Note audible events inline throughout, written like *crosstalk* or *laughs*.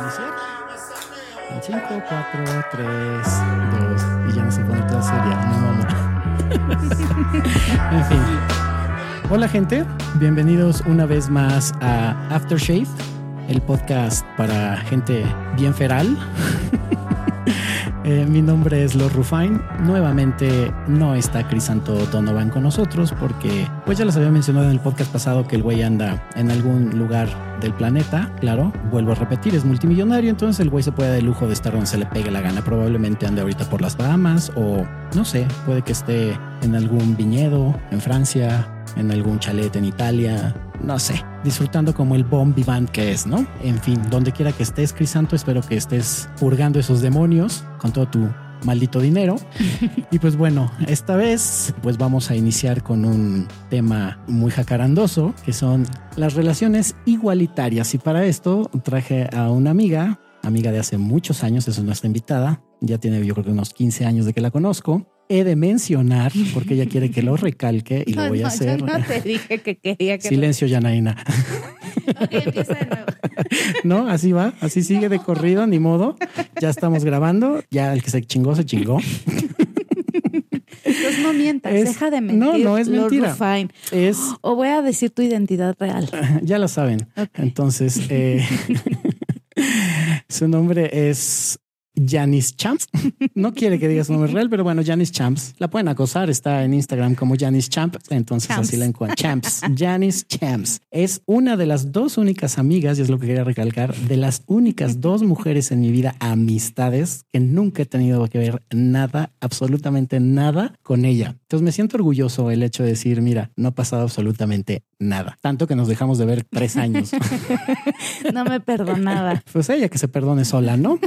iniciar. En 5, 4, 3, 2. Y ya no se pone toda seria. No, mamá. *laughs* en fin. Hola, gente. Bienvenidos una vez más a Aftershave, el podcast para gente bien feral. *laughs* Eh, mi nombre es Lord Rufain. Nuevamente no está Crisanto Donovan con nosotros porque, pues ya les había mencionado en el podcast pasado que el güey anda en algún lugar del planeta. Claro, vuelvo a repetir, es multimillonario, entonces el güey se puede dar el lujo de estar donde se le pegue la gana. Probablemente ande ahorita por las Bahamas o no sé, puede que esté en algún viñedo en Francia, en algún chalet en Italia, no sé, disfrutando como el bomb vivant que es, ¿no? En fin, donde quiera que estés, Crisanto, espero que estés purgando esos demonios con todo tu maldito dinero. *laughs* y pues bueno, esta vez pues vamos a iniciar con un tema muy jacarandoso, que son las relaciones igualitarias. Y para esto traje a una amiga, amiga de hace muchos años, es nuestra invitada, ya tiene yo creo que unos 15 años de que la conozco. He de mencionar, porque ella quiere que lo recalque y lo voy a hacer. Yo no te dije que quería que Silencio, Yanaina. Ok, empieza de nuevo. *laughs* No, así va, así sigue de corrido, ni modo. Ya estamos grabando, ya el que se chingó, se chingó. Entonces no mientas, Es- deja de mentir. no, no es Lord mentira. Rufine. Es, *gasps* O voy a decir tu identidad real. *laughs* ya lo saben. Entonces, eh, *laughs* su nombre es Janice Champs. *laughs* No quiere que diga su nombre *laughs* real, pero bueno, Janice Champs. La pueden acosar, está en Instagram como Janice Champs. Entonces Champs. así la encuentran. Champs, Janice Champs. Es una de las dos únicas amigas, y es lo que quería recalcar, de las únicas dos mujeres en mi vida, amistades, que nunca he tenido que ver nada, absolutamente nada con ella. Entonces me siento orgulloso el hecho de decir, mira, no ha pasado absolutamente nada. Tanto que nos dejamos de ver tres años. *laughs* No me perdonaba. Pues ella que se perdone sola, ¿no?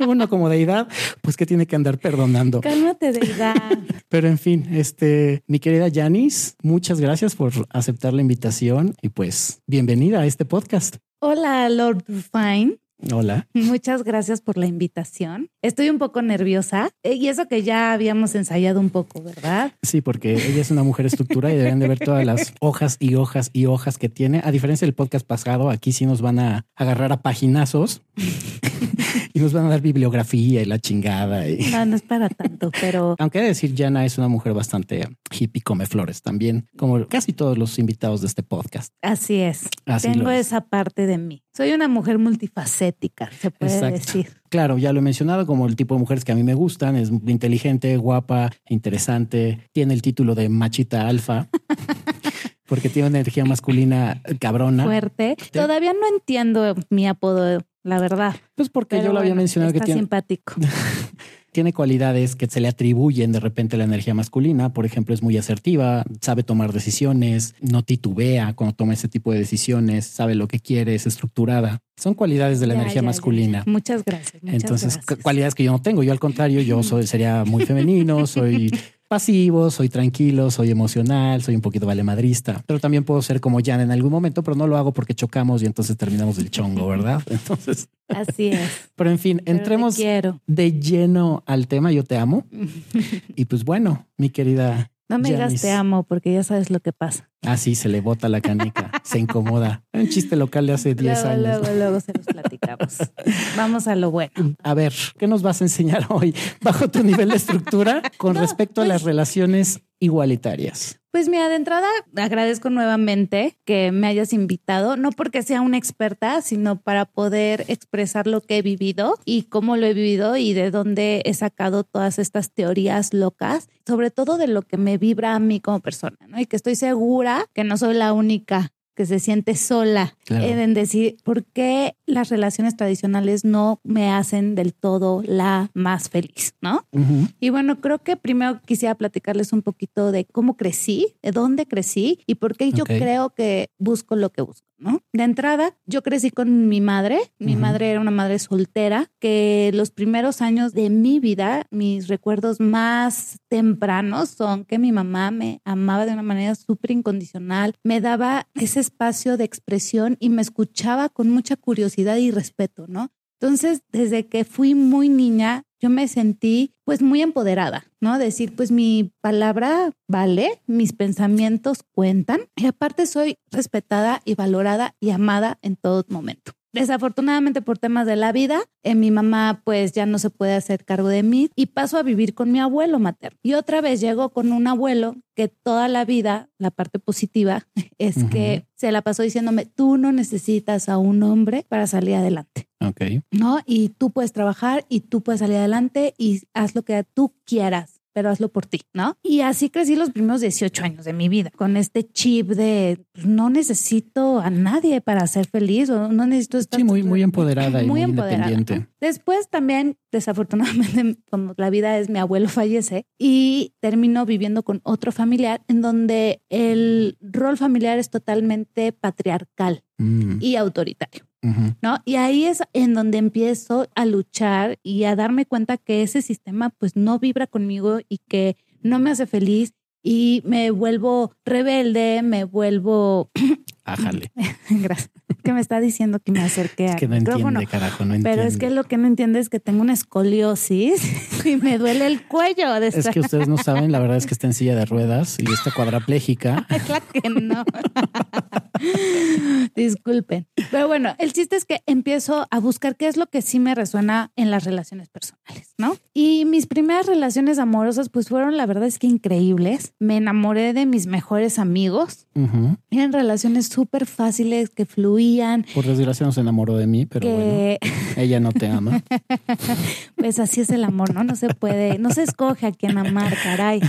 *laughs* Uno como deidad, pues que tiene que andar perdonando. Cálmate, deidad. *laughs* Pero en fin, este, mi querida Janice, muchas gracias por aceptar la invitación y pues bienvenida a este podcast. Hola, Lord Rufine. Hola. Muchas gracias por la invitación. Estoy un poco nerviosa eh, y eso que ya habíamos ensayado un poco, ¿verdad? Sí, porque ella es una mujer estructurada y deberían de ver todas las hojas y hojas y hojas que tiene. A diferencia del podcast pasado, aquí sí nos van a agarrar a paginazos *laughs* y nos van a dar bibliografía y la chingada. Y... No, no es para tanto, *laughs* pero Aunque he de decir, Jana es una mujer bastante hippie, come flores también, como casi todos los invitados de este podcast. así es. Así Tengo es. esa parte de mí. Soy una mujer multifacética, se puede Exacto. decir. Claro, ya lo he mencionado como el tipo de mujeres que a mí me gustan, es inteligente, guapa, interesante, tiene el título de machita alfa, *laughs* porque tiene una energía masculina cabrona. Fuerte. Todavía no entiendo mi apodo, la verdad. Pues porque Pero yo lo había mencionado que tiene, simpático. *laughs* tiene cualidades que se le atribuyen de repente a la energía masculina. Por ejemplo, es muy asertiva, sabe tomar decisiones, no titubea cuando toma ese tipo de decisiones, sabe lo que quiere, es estructurada. Son cualidades de la Ya, energía ya, masculina. ya. Muchas gracias. Muchas Entonces, gracias. cualidades que yo no tengo. Yo al contrario, yo soy, sería muy femenino, soy *laughs* pasivo, soy tranquilo, soy emocional, soy un poquito valemadrista, pero también puedo ser como Jan en algún momento, pero no lo hago porque chocamos y entonces terminamos el chongo, ¿verdad? *laughs* Entonces, Así es. pero en fin, Pero entremos de lleno al tema. Yo te amo. *laughs* Y pues bueno, mi querida. No me digas Janice. te amo porque ya sabes lo que pasa. Así se le bota la canica, se incomoda. Un chiste local de hace 10 Luego, años. luego, luego se los platicamos. Vamos a lo bueno. A ver, ¿qué nos vas a enseñar hoy bajo tu nivel de estructura con *laughs* No, respecto a las pues- relaciones igualitarias? Pues mira, de entrada agradezco nuevamente que me hayas invitado, no porque sea una experta, sino para poder expresar lo que he vivido y cómo lo he vivido y de dónde he sacado todas estas teorías locas, sobre todo de lo que me vibra a mí como persona, ¿no? Y que estoy segura que no soy la única que se siente sola Claro. en decir por qué las relaciones tradicionales no me hacen del todo la más feliz, ¿no? Ujú. Y bueno, creo que primero quisiera platicarles un poquito de cómo crecí, de dónde crecí y por qué yo creo que busco lo que busco, ¿no? De entrada, yo crecí con mi madre. Mi Ujú. madre era una madre soltera que los primeros años de mi vida, mis recuerdos más tempranos son que mi mamá me amaba de una manera súper incondicional, me daba ese espacio de expresión y me escuchaba con mucha curiosidad y respeto, ¿no? Entonces, desde que fui muy niña, yo me sentí pues muy empoderada, ¿no? Decir, pues mi palabra vale, mis pensamientos cuentan y aparte soy respetada y valorada y amada en todo momento. Desafortunadamente por temas de la vida, eh, mi mamá pues ya no se puede hacer cargo de mí y paso a vivir con mi abuelo materno. Y otra vez llego con un abuelo que toda la vida, la parte positiva *laughs* es que se la pasó diciéndome, tú no necesitas a un hombre para salir adelante. Ok. ¿No? Y tú puedes trabajar y tú puedes salir adelante y haz lo que tú quieras pero hazlo por ti, ¿no? Y así crecí los primeros 18 años de mi vida, con este chip de pues, no necesito a nadie para ser feliz o no necesito estar... Sí, muy, muy empoderada y muy, independiente. Después también, desafortunadamente, *laughs* como la vida es, mi abuelo fallece y termino viviendo con otro familiar en donde el rol familiar es totalmente patriarcal mm. y autoritario. ¿No? Y ahí es en donde empiezo a luchar y a darme cuenta que ese sistema pues no vibra conmigo y que no me hace feliz y me vuelvo rebelde, me vuelvo... Ájale. *laughs* Gracias. Que me está diciendo que me acerque es que no entiende, carajo, no entiende. Pero es que lo que no entiende es que tengo una escoliosis *laughs* y me duele el cuello. De Es que ustedes no saben, la verdad es que está en silla de ruedas y está cuadraplégica. *laughs* claro que no. *laughs* Disculpen. Pero bueno, el chiste es que empiezo a buscar qué es lo que sí me resuena en las relaciones personales, ¿no? Y mis primeras relaciones amorosas pues fueron, la verdad es que increíbles. Me enamoré de mis mejores amigos. Eran relaciones súper fáciles que fluían. Por desgracia no se enamoró de mí, pero bueno, *laughs* ella no te ama. pues así es el amor, ¿no? No se puede, no se escoge a quién amar, caray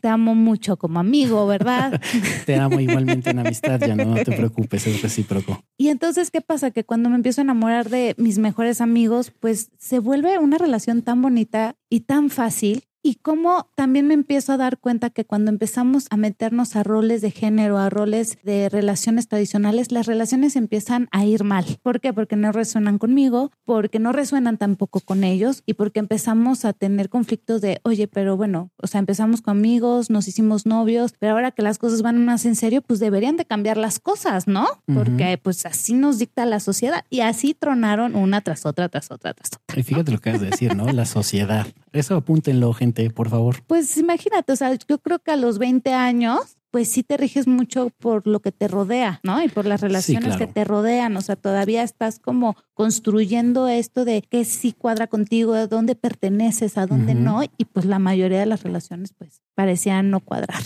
te amo mucho como amigo, ¿verdad? te amo igualmente en amistad, ya no, te preocupes, es recíproco. Y entonces, ¿qué pasa? Que cuando me empiezo a enamorar de mis mejores amigos, pues se vuelve una relación tan bonita y tan fácil y cómo también me empiezo a dar cuenta que cuando empezamos a meternos a roles de género, a roles de relaciones tradicionales, las relaciones empiezan a ir mal. ¿Por qué? Porque no resuenan conmigo, porque no resuenan tampoco con ellos y porque empezamos a tener conflictos de, oye, pero bueno, o sea, empezamos con amigos, nos hicimos novios, pero ahora que las cosas van más en serio, pues deberían de cambiar las cosas, ¿no? Porque pues así nos dicta la sociedad y así tronaron una tras otra, tras otra, tras otra. Y fíjate lo que has de decir, ¿no? La sociedad. Eso apúntenlo, gente, por favor. Pues imagínate, o sea, yo creo que a los 20 años, pues sí te riges mucho por lo que te rodea, ¿no? Y por las relaciones que te rodean. O sea, todavía estás como construyendo esto de qué sí cuadra contigo, a dónde perteneces, a dónde no. Y pues la mayoría de las relaciones, pues parecían no cuadrar.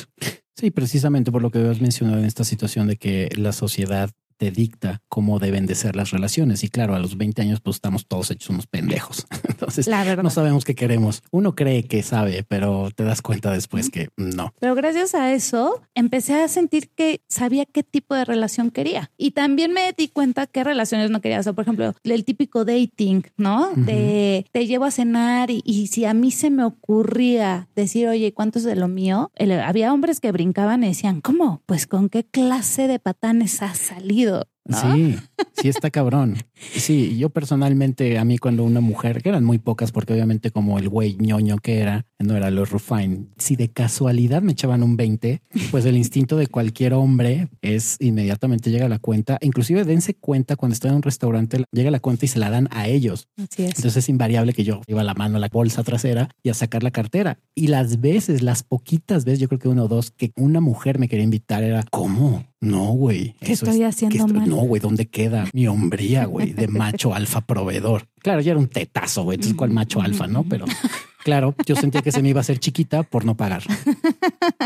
Sí, precisamente por lo que has mencionado en esta situación de que la sociedad te dicta cómo deben de ser las relaciones. Y claro, a los 20 años pues estamos todos hechos unos pendejos. *laughs* Entonces no sabemos qué queremos. Uno cree que sabe, pero te das cuenta después que no. Pero gracias a eso empecé a sentir que sabía qué tipo de relación quería. Y también me di cuenta qué relaciones no quería. O sea, por ejemplo, el típico dating, ¿no? De te llevo a cenar y, si a mí se me ocurría decir, oye, ¿cuánto es de lo mío? había hombres que brincaban y decían, ¿cómo? Pues con qué clase de patanes has salido Sí, sí está cabrón. Sí, yo personalmente, a mí cuando una mujer, que eran muy pocas porque obviamente como el güey ñoño que era, no era los Rufine, si de casualidad me echaban un 20, pues el instinto de cualquier hombre es inmediatamente llega a la cuenta, inclusive dense cuenta cuando estoy en un restaurante, llega la cuenta y se la dan a ellos. Así es. Entonces es invariable que yo iba la mano a la bolsa trasera y a sacar la cartera. Y las veces, las poquitas veces, yo creo que uno o dos, que una mujer me quería invitar era, ¿cómo? No, güey. Eso estoy haciendo mal. No, güey, ¿dónde queda mi hombría, güey, de macho alfa proveedor? Claro, ya era un tetazo, güey. Entonces, ¿cuál macho alfa, no? Pero Claro, yo sentía que se me iba a hacer chiquita por no pagar.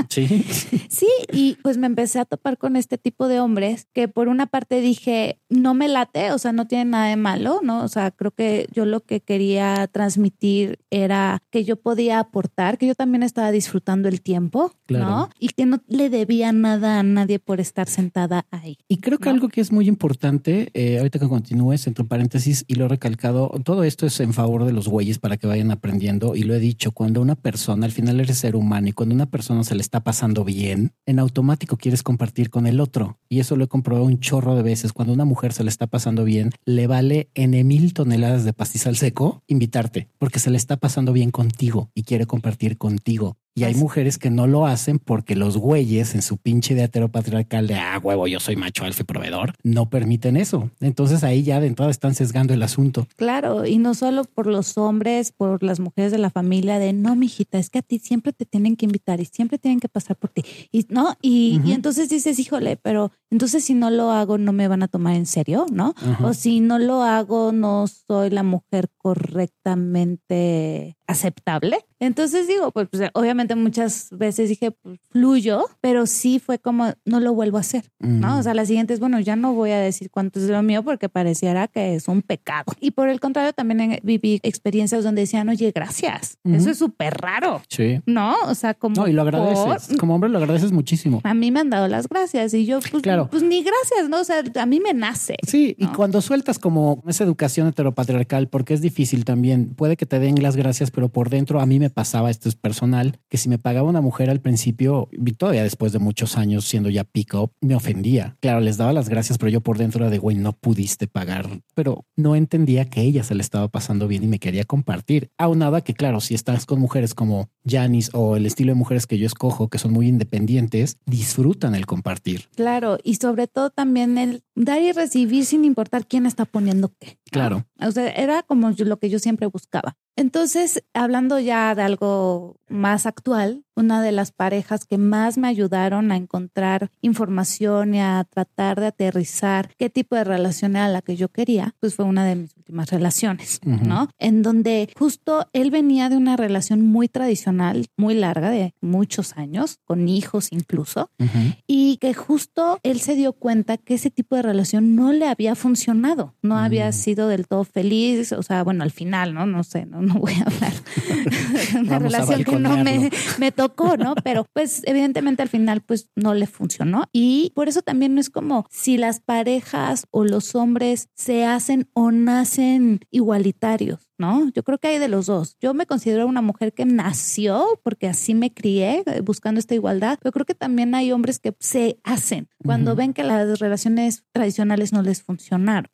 Sí. Sí, y pues me empecé a topar con este tipo de hombres que por una parte dije, no me late, o sea, no tiene nada de malo, ¿no? O sea, creo que yo lo que quería transmitir era que yo podía aportar, que yo también estaba disfrutando el tiempo, ¿no? Y que no le debía nada a nadie por estar sentada ahí. Y creo que algo que es muy importante, eh, ahorita que continúes, entre paréntesis, y lo he recalcado, todo esto es en favor de los güeyes para que vayan aprendiendo y lo he dicho, cuando una persona, al final eres ser humano y cuando una persona se le está pasando bien, en automático quieres compartir con el otro. Y eso lo he comprobado un chorro de veces. Cuando una mujer se le está pasando bien, le vale en mil toneladas de pastizal seco invitarte porque se le está pasando bien contigo y quiere compartir contigo. Y hay Así. mujeres que no lo hacen porque los güeyes en su pinche de heteropatriarcal de ah, huevo, yo soy macho alfa y proveedor, no permiten eso. Entonces ahí ya de entrada están sesgando el asunto. Claro, y no solo por los hombres, por las mujeres de la familia, de no, mijita, es que a ti siempre te tienen que invitar y siempre tienen que pasar por ti. Y no, y, entonces dices, híjole, pero entonces si no lo hago, no me van a tomar en serio, ¿no? O si no lo hago, no soy la mujer correctamente aceptable. Entonces digo, pues, pues, obviamente muchas veces dije, pues fluyo, pero sí fue como, no lo vuelvo a hacer, ¿no? O sea, la siguiente es, bueno, ya no voy a decir cuánto es lo mío porque pareciera que es un pecado. Y por el contrario, también eh, viví experiencias donde decían, oye, gracias. Eso es súper raro, Sí. ¿no? O sea, como... No, y lo por- agradeces. Como hombre lo agradeces muchísimo. A mí me han dado las gracias y yo, pues, Claro. pues ni gracias, ¿no? O sea, a mí me nace. Sí, y cuando sueltas como esa educación heteropatriarcal, porque es difícil también, puede que te den las gracias, pero por dentro a mí me pasaba, esto es personal, que si me pagaba una mujer al principio, todavía después de muchos años siendo ya pick-up, me ofendía. Claro, les daba las gracias, pero yo por dentro era de, güey, no pudiste pagar, pero no entendía que ella se le estaba pasando bien y me quería compartir. Aunado a que, claro, si estás con mujeres como Janice o el estilo de mujeres que yo escojo, que son muy independientes, disfrutan el compartir. Claro, y sobre todo también el dar y recibir sin importar quién está poniendo qué. Claro. O sea, era como lo que yo siempre buscaba. Entonces, hablando ya de algo más actual, una de las parejas que más me ayudaron a encontrar información y a tratar de aterrizar qué tipo de relación era la que yo quería, pues fue una de mis últimas relaciones, Ujú. ¿no? En donde justo él venía de una relación muy tradicional, muy larga, de muchos años, con hijos incluso, Ujú. y que justo él se dio cuenta que ese tipo de relación no le había funcionado, no había Mm. sido del todo feliz, o sea, bueno, al final, ¿no? No sé, no, no voy a hablar de *laughs* *laughs* una Vamos relación que no me, me tocó, ¿no? *laughs* Pero pues evidentemente al final pues no le funcionó y por eso también no es como si las parejas o los hombres se hacen o nacen igualitarios. ¿No? Yo creo que hay de los dos. Yo me considero una mujer que nació porque así me crié eh, buscando esta igualdad, pero creo que también hay hombres que se hacen cuando ven que las relaciones tradicionales no les funcionaron,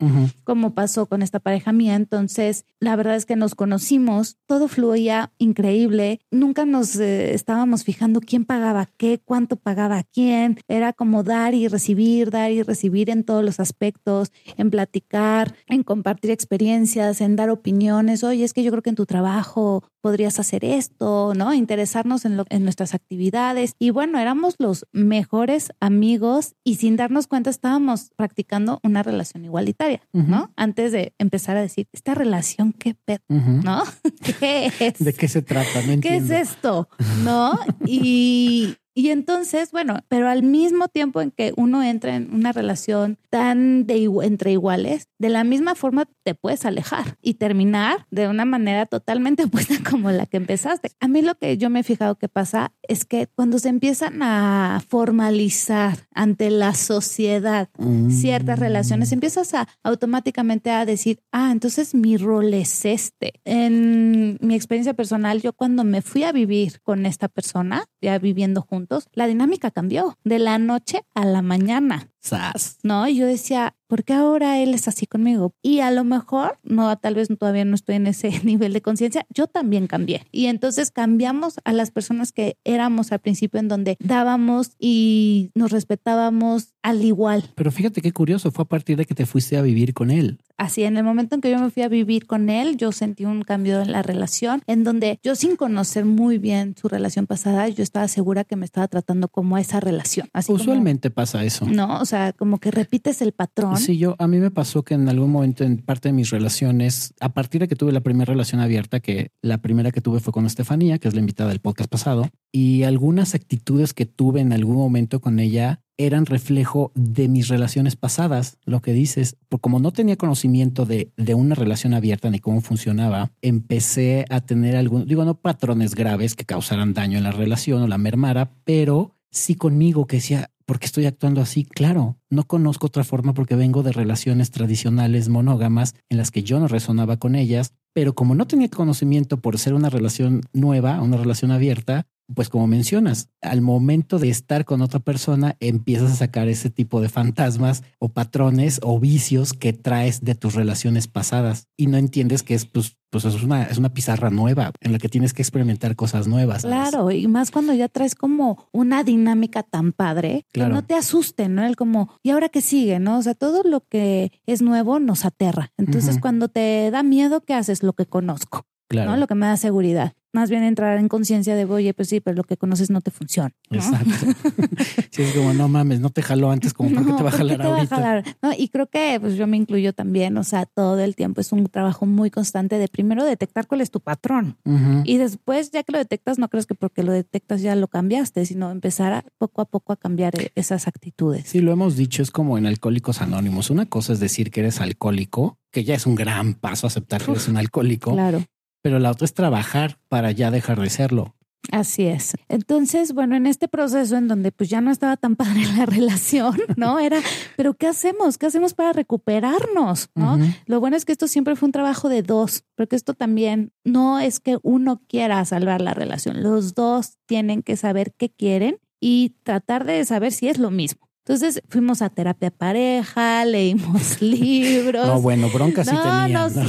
como pasó con esta pareja mía. Entonces, la verdad es que nos conocimos, todo fluía increíble, nunca nos eh, estábamos fijando quién pagaba qué, cuánto pagaba quién, era como dar y recibir, dar y recibir en todos los aspectos, en platicar, en compartir experiencias, en dar opiniones. Oye, es que yo creo que en tu trabajo podrías hacer esto, ¿no? Interesarnos en, lo, en nuestras actividades. Y bueno, éramos los mejores amigos y sin darnos cuenta estábamos practicando una relación igualitaria, ¿no? Antes de empezar a decir, esta relación, ¿qué pedo? ¿No? *laughs* ¿Qué es? ¿De qué se trata? No ¿Qué es esto? *laughs* ¿No? Y, y entonces, bueno, pero al mismo tiempo en que uno entra en una relación tan de entre iguales, de la misma forma te puedes alejar y terminar de una manera totalmente *laughs* opuesta como la que empezaste. A mí lo que yo me he fijado que pasa es que cuando se empiezan a formalizar ante la sociedad Mm. ciertas relaciones, empiezas a automáticamente a decir, ah, entonces mi rol es este. En mi experiencia personal, yo cuando me fui a vivir con esta persona, ya viviendo juntos, la dinámica cambió de la noche a la mañana. Sas. ¿no? Y yo decía, ¿por qué ahora él es así conmigo? Y a lo mejor, no, tal vez todavía no estoy en ese *laughs* nivel de conciencia, yo también cambié. Y entonces cambiamos a las personas que éramos al principio en donde dábamos y nos respetábamos al igual. Pero fíjate qué curioso, fue a partir de que te fuiste a vivir con él. Así, en el momento en que yo me fui a vivir con él, yo sentí un cambio en la relación, en donde yo sin conocer muy bien su relación pasada, yo estaba segura que me estaba tratando como esa relación. Así como- Usualmente pasa eso. no, o sea, como que repites el patrón. Sí, yo a mí me pasó que en algún momento en parte de mis relaciones, a partir de que tuve la primera relación abierta, que la primera que tuve fue con Estefanía, que es la invitada del podcast pasado, y algunas actitudes que tuve en algún momento con ella eran reflejo de mis relaciones pasadas, lo que dices, por como no tenía conocimiento de, de una relación abierta ni cómo funcionaba, empecé a tener algún, digo, no patrones graves que causaran daño en la relación o la mermara, pero sí conmigo que decía, ¿por qué estoy actuando así? Claro, no conozco otra forma porque vengo de relaciones tradicionales monógamas en las que yo no resonaba con ellas, pero como no tenía conocimiento por ser una relación nueva, una relación abierta, pues como mencionas, al momento de estar con otra persona, empiezas a sacar ese tipo de fantasmas o patrones o vicios que traes de tus relaciones pasadas y no entiendes que es pues, pues es una, es una pizarra nueva en la que tienes que experimentar cosas nuevas. Claro, y más cuando ya traes como una dinámica tan padre, que no te asusten, ¿no? El como, ¿y ahora qué sigue? ¿No? O sea, todo lo que es nuevo nos aterra. Entonces, cuando te da miedo, ¿qué haces? Lo que conozco. ¿no? Lo que me da seguridad. Más bien entrar en conciencia de, oye, pues sí, pero lo que conoces no te funciona. Exacto. *laughs* sí, es como, no mames, no te jaló antes, como, ¿para qué te va a jalar ahorita? No, y creo que, pues yo me incluyo también, o sea, todo el tiempo es un trabajo muy constante de primero detectar cuál es tu patrón. Y después, ya que lo detectas, no crees que porque lo detectas ya lo cambiaste, sino empezar a, poco a poco a cambiar e, esas actitudes. Sí, lo hemos dicho, es como en Alcohólicos Anónimos. Una cosa es decir que eres alcohólico, que ya es un gran paso aceptar que eres un alcohólico. Claro pero la otra es trabajar para ya dejar de serlo. Así es. Entonces, bueno, en este proceso en donde pues ya no estaba tan padre *laughs* la relación, ¿no? Era, pero ¿qué hacemos? ¿Qué hacemos para recuperarnos? ¿No? Lo bueno es que esto siempre fue un trabajo de dos, porque esto también no es que uno quiera salvar la relación, los dos tienen que saber qué quieren y tratar de saber si es lo mismo. Entonces fuimos a terapia pareja, *laughs* leímos libros. No, bueno, broncas sí tenía. No, no,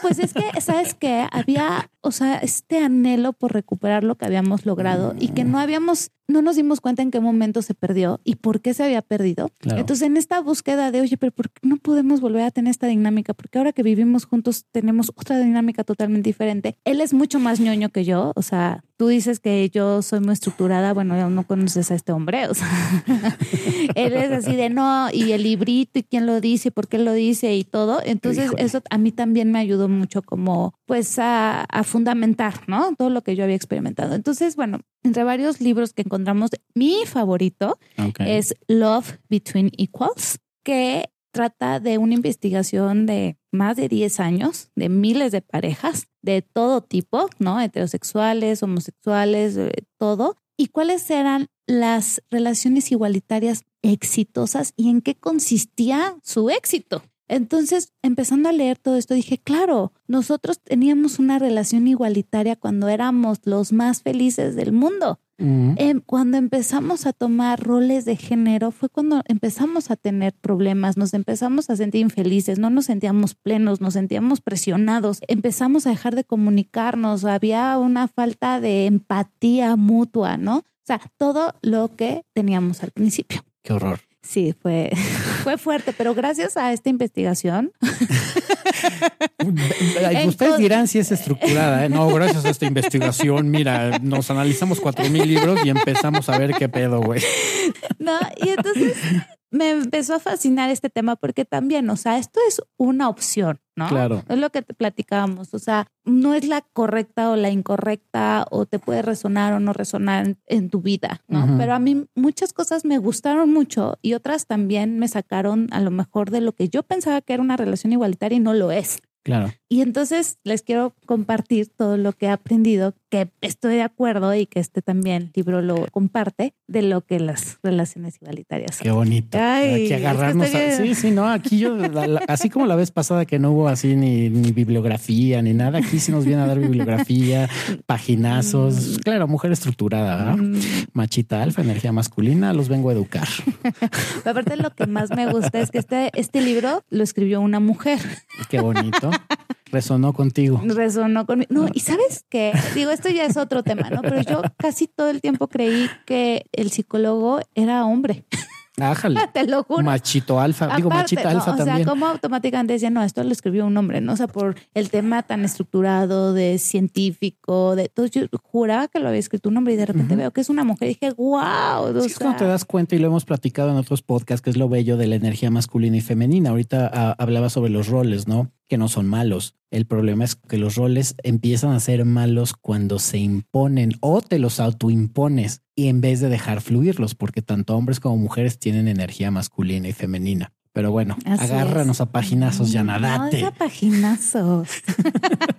pues es que, ¿sabes qué? Había, o sea, este anhelo por recuperar lo que habíamos logrado y que no habíamos, no nos dimos cuenta en qué momento se perdió y por qué se había perdido. Entonces, en esta búsqueda de, oye, pero ¿por qué no podemos volver a tener esta dinámica? Porque ahora que vivimos juntos tenemos otra dinámica totalmente diferente. Él es mucho más ñoño que yo, o sea, tú dices que yo soy muy estructurada, bueno, no conoces a este hombre, o sea, *laughs* él es así de no, y el librito y quién lo dice, por qué lo dice y todo. Entonces, eso a mí también me ayudó mucho como pues a, fundamentar, ¿no? Todo lo que yo había experimentado. Entonces, bueno, entre varios libros que encontramos, mi favorito es Love Between Equals, que trata de una investigación de más de 10 años, de miles de parejas de todo tipo, ¿no? Heterosexuales, homosexuales, todo. ¿Y cuáles eran las relaciones igualitarias exitosas y en qué consistía su éxito? Entonces, empezando a leer todo esto, dije, claro, nosotros teníamos una relación igualitaria cuando éramos los más felices del mundo. Em, cuando empezamos a tomar roles de género fue cuando empezamos a tener problemas, nos empezamos a sentir infelices, no nos sentíamos plenos, nos sentíamos presionados, empezamos a dejar de comunicarnos, había una falta de empatía mutua, ¿no? O sea, todo lo que teníamos al principio. Qué horror. Sí, fue, *laughs* fue fuerte, pero gracias a esta investigación. *laughs* Ustedes dirán si es estructurada. ¿eh? No, gracias a esta investigación, mira, nos analizamos cuatro mil libros y empezamos a ver qué pedo, güey. No, y entonces me empezó a fascinar este tema porque también, o sea, esto es una opción, ¿no? Claro. Es lo que te platicábamos, o sea, no es la correcta o la incorrecta o te puede resonar o no resonar en, tu vida, ¿no? Pero a mí muchas cosas me gustaron mucho y otras también me sacaron a lo mejor de lo que yo pensaba que era una relación igualitaria y no lo es. Claro. Y entonces les quiero compartir todo lo que he aprendido, que estoy de acuerdo y que este también libro lo comparte, de lo que las relaciones igualitarias son. Qué bonito. Ay, agarrarnos. sí, sí, no, aquí yo, así como la vez pasada que no hubo así ni, ni, bibliografía ni nada, aquí sí nos viene a dar bibliografía, paginazos. Mm. Claro, mujer estructurada, mm. machita alfa, energía masculina, los vengo a educar. *laughs* aparte, lo que más me gusta es que este, este libro lo escribió una mujer. Qué bonito. Resonó contigo. Resonó conmigo. No, y sabes qué, digo, esto ya es otro tema, ¿no? Pero yo casi todo el tiempo creí que el psicólogo era hombre. Ájale. *laughs* Te lo juro. Machito alfa. Digo, machita alfa también. O sea, como automáticamente decía, no, esto lo escribió un hombre, ¿no? O sea, por el tema tan estructurado de científico, de todo. Yo juraba que lo había escrito un hombre y de repente veo que es una mujer y dije, wow. Sí, es cuando te das cuenta y lo hemos platicado en otros podcasts, que es lo bello de la energía masculina y femenina. Ahorita ah, hablaba sobre los roles, ¿no? Que no son malos. El problema es que los roles empiezan a ser malos cuando se imponen o te los autoimpones y en vez de dejar fluirlos, porque tanto hombres como mujeres tienen energía masculina y femenina. Pero bueno, agárranos a paginazos, ya nadate. No, a paginazos.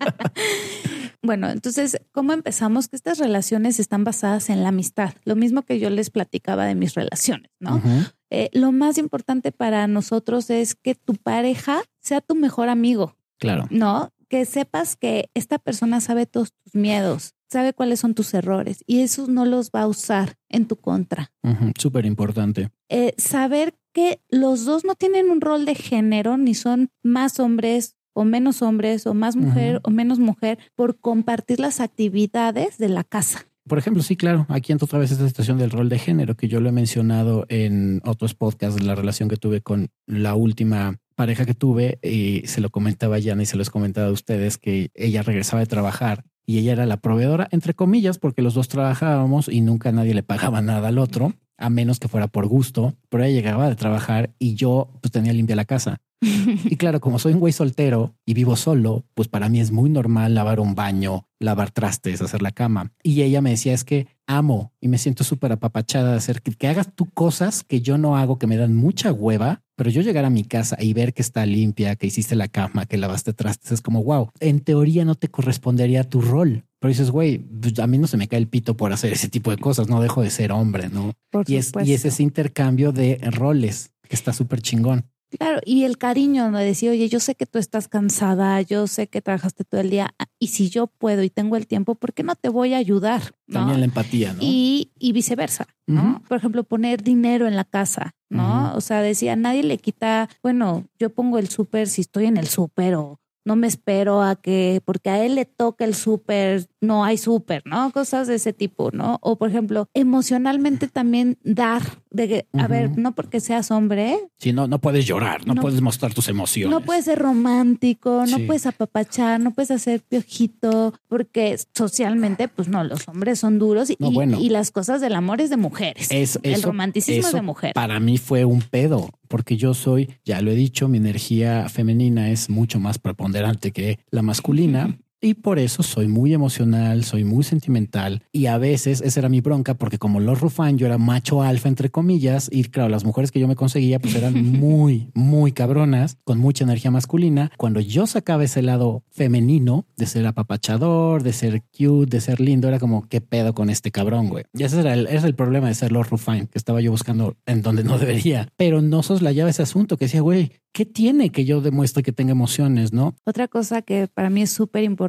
*laughs* bueno, entonces, ¿cómo empezamos? Que estas relaciones están basadas en la amistad. Lo mismo que yo les platicaba de mis relaciones, ¿no? Eh, lo más importante para nosotros es que tu pareja sea tu mejor amigo. Claro. No, Que sepas que esta persona sabe todos tus miedos, sabe cuáles son tus errores y esos no los va a usar en tu contra. Súper importante. Eh, saber que los dos no tienen un rol de género, ni son más hombres o menos hombres, o más mujer o menos mujer, por compartir las actividades de la casa. Por ejemplo, sí, claro, aquí entra otra vez esta situación del rol de género, que yo lo he mencionado en otros podcasts la relación que tuve con la última pareja que tuve y se lo comentaba a Yana y se los comentaba a ustedes que ella regresaba de trabajar y ella era la proveedora, entre comillas, porque los dos trabajábamos y nunca nadie le pagaba nada al otro, a menos que fuera por gusto, pero ella llegaba de trabajar y yo pues tenía limpia la casa. Y claro, como soy un güey soltero y vivo solo, pues para mí es muy normal lavar un baño, lavar trastes, hacer la cama. Y ella me decía, es que amo y me siento súper apapachada de hacer que, que, hagas tú cosas que yo no hago, que me dan mucha hueva, pero yo llegar a mi casa y ver que está limpia, que hiciste la cama, que lavaste trastes, es como, wow, en teoría no te correspondería tu rol. Pero dices, güey, pues, a mí no se me cae el pito por hacer ese tipo de cosas, no dejo de ser hombre, ¿no? y, es, y es ese intercambio de roles que está súper chingón. Claro, y el cariño, ¿no? Decir, oye, yo sé que tú estás cansada, yo sé que trabajaste todo el día, y si yo puedo y tengo el tiempo, ¿por qué no te voy a ayudar? También la empatía, ¿no? Y, y viceversa, ¿no? Por ejemplo, poner dinero en la casa, ¿no? O sea, decía, nadie le quita, bueno, yo pongo el súper si estoy en el súper o no me espero a que, porque a él le toca el súper, no hay súper, ¿no? Cosas de ese tipo, ¿no? O por ejemplo, emocionalmente también dar, de que, a ver, no porque seas hombre. Sí, no, no puedes llorar, no, puedes mostrar tus emociones. No puedes ser romántico, no puedes apapachar, no puedes hacer piojito, porque socialmente, pues no, los hombres son duros y, y las cosas del amor es de mujeres. Es, el romanticismo es de mujeres. Para mí fue un pedo, porque yo soy, ya lo he dicho, mi energía femenina es mucho más preponderante que la masculina. Y por eso soy muy emocional, soy muy sentimental y a veces esa era mi bronca porque como los Rufán yo era macho alfa entre comillas y claro, las mujeres que yo me conseguía pues eran *laughs* muy, muy cabronas con mucha energía masculina. Cuando yo sacaba ese lado femenino de ser apapachador, de ser cute, de ser lindo, era como qué pedo con este cabrón, güey. Y ese era el, el problema de ser los Rufán que estaba yo buscando en donde no debería, pero no soslayaba ese asunto que decía, güey, ¿qué tiene que yo demuestre que tenga emociones, no? Otra cosa que para mí es súper importante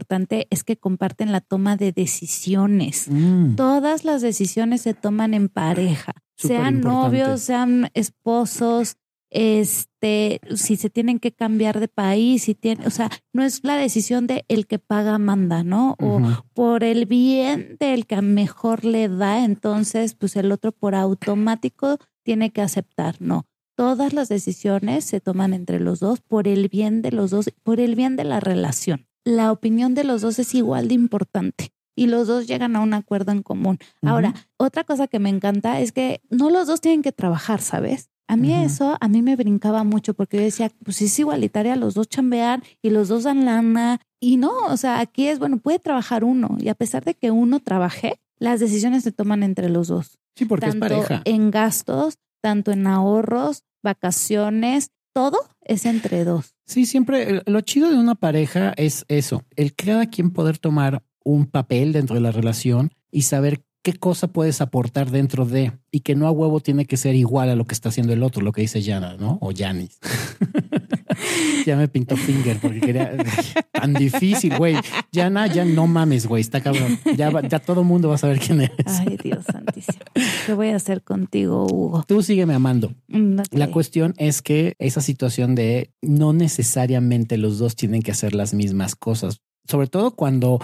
es que comparten la toma de decisiones. Mm. Todas las decisiones se toman en pareja, sean novios, sean esposos, este, si se tienen que cambiar de país, si tienen, o sea, no es la decisión de el que paga manda, ¿no? O por el bien del que mejor le da, entonces, pues el otro por automático tiene que aceptar, no todas las decisiones se toman entre los dos por el bien de los dos, por el bien de la relación. La opinión de los dos es igual de importante y los dos llegan a un acuerdo en común. Ahora, otra cosa que me encanta es que no los dos tienen que trabajar, ¿sabes? A mí eso, a mí me brincaba mucho porque yo decía, pues es igualitaria, los dos chambean y los dos dan lana. Y no, o sea, aquí es, bueno, puede trabajar uno y a pesar de que uno trabaje, las decisiones se toman entre los dos. Sí, porque tanto es pareja. En gastos, tanto en ahorros, vacaciones, todo es entre dos. Sí, siempre lo chido de una pareja es eso, el cada quien poder tomar un papel dentro de la relación y saber qué cosa puedes aportar dentro de y que no a huevo tiene que ser igual a lo que está haciendo el otro, lo que dice Yana, ¿no? O Janis. *laughs* ya me pintó finger porque quería *laughs* tan difícil, güey. Yana, ya no mames, güey, está cabrón. Ya, ya todo mundo va a saber quién es. Ay, Dios santísimo. ¿Qué voy a hacer contigo, Hugo? Tú sígueme amando. Mm, La cuestión es que esa situación de no necesariamente los dos tienen que hacer las mismas cosas, sobre todo cuando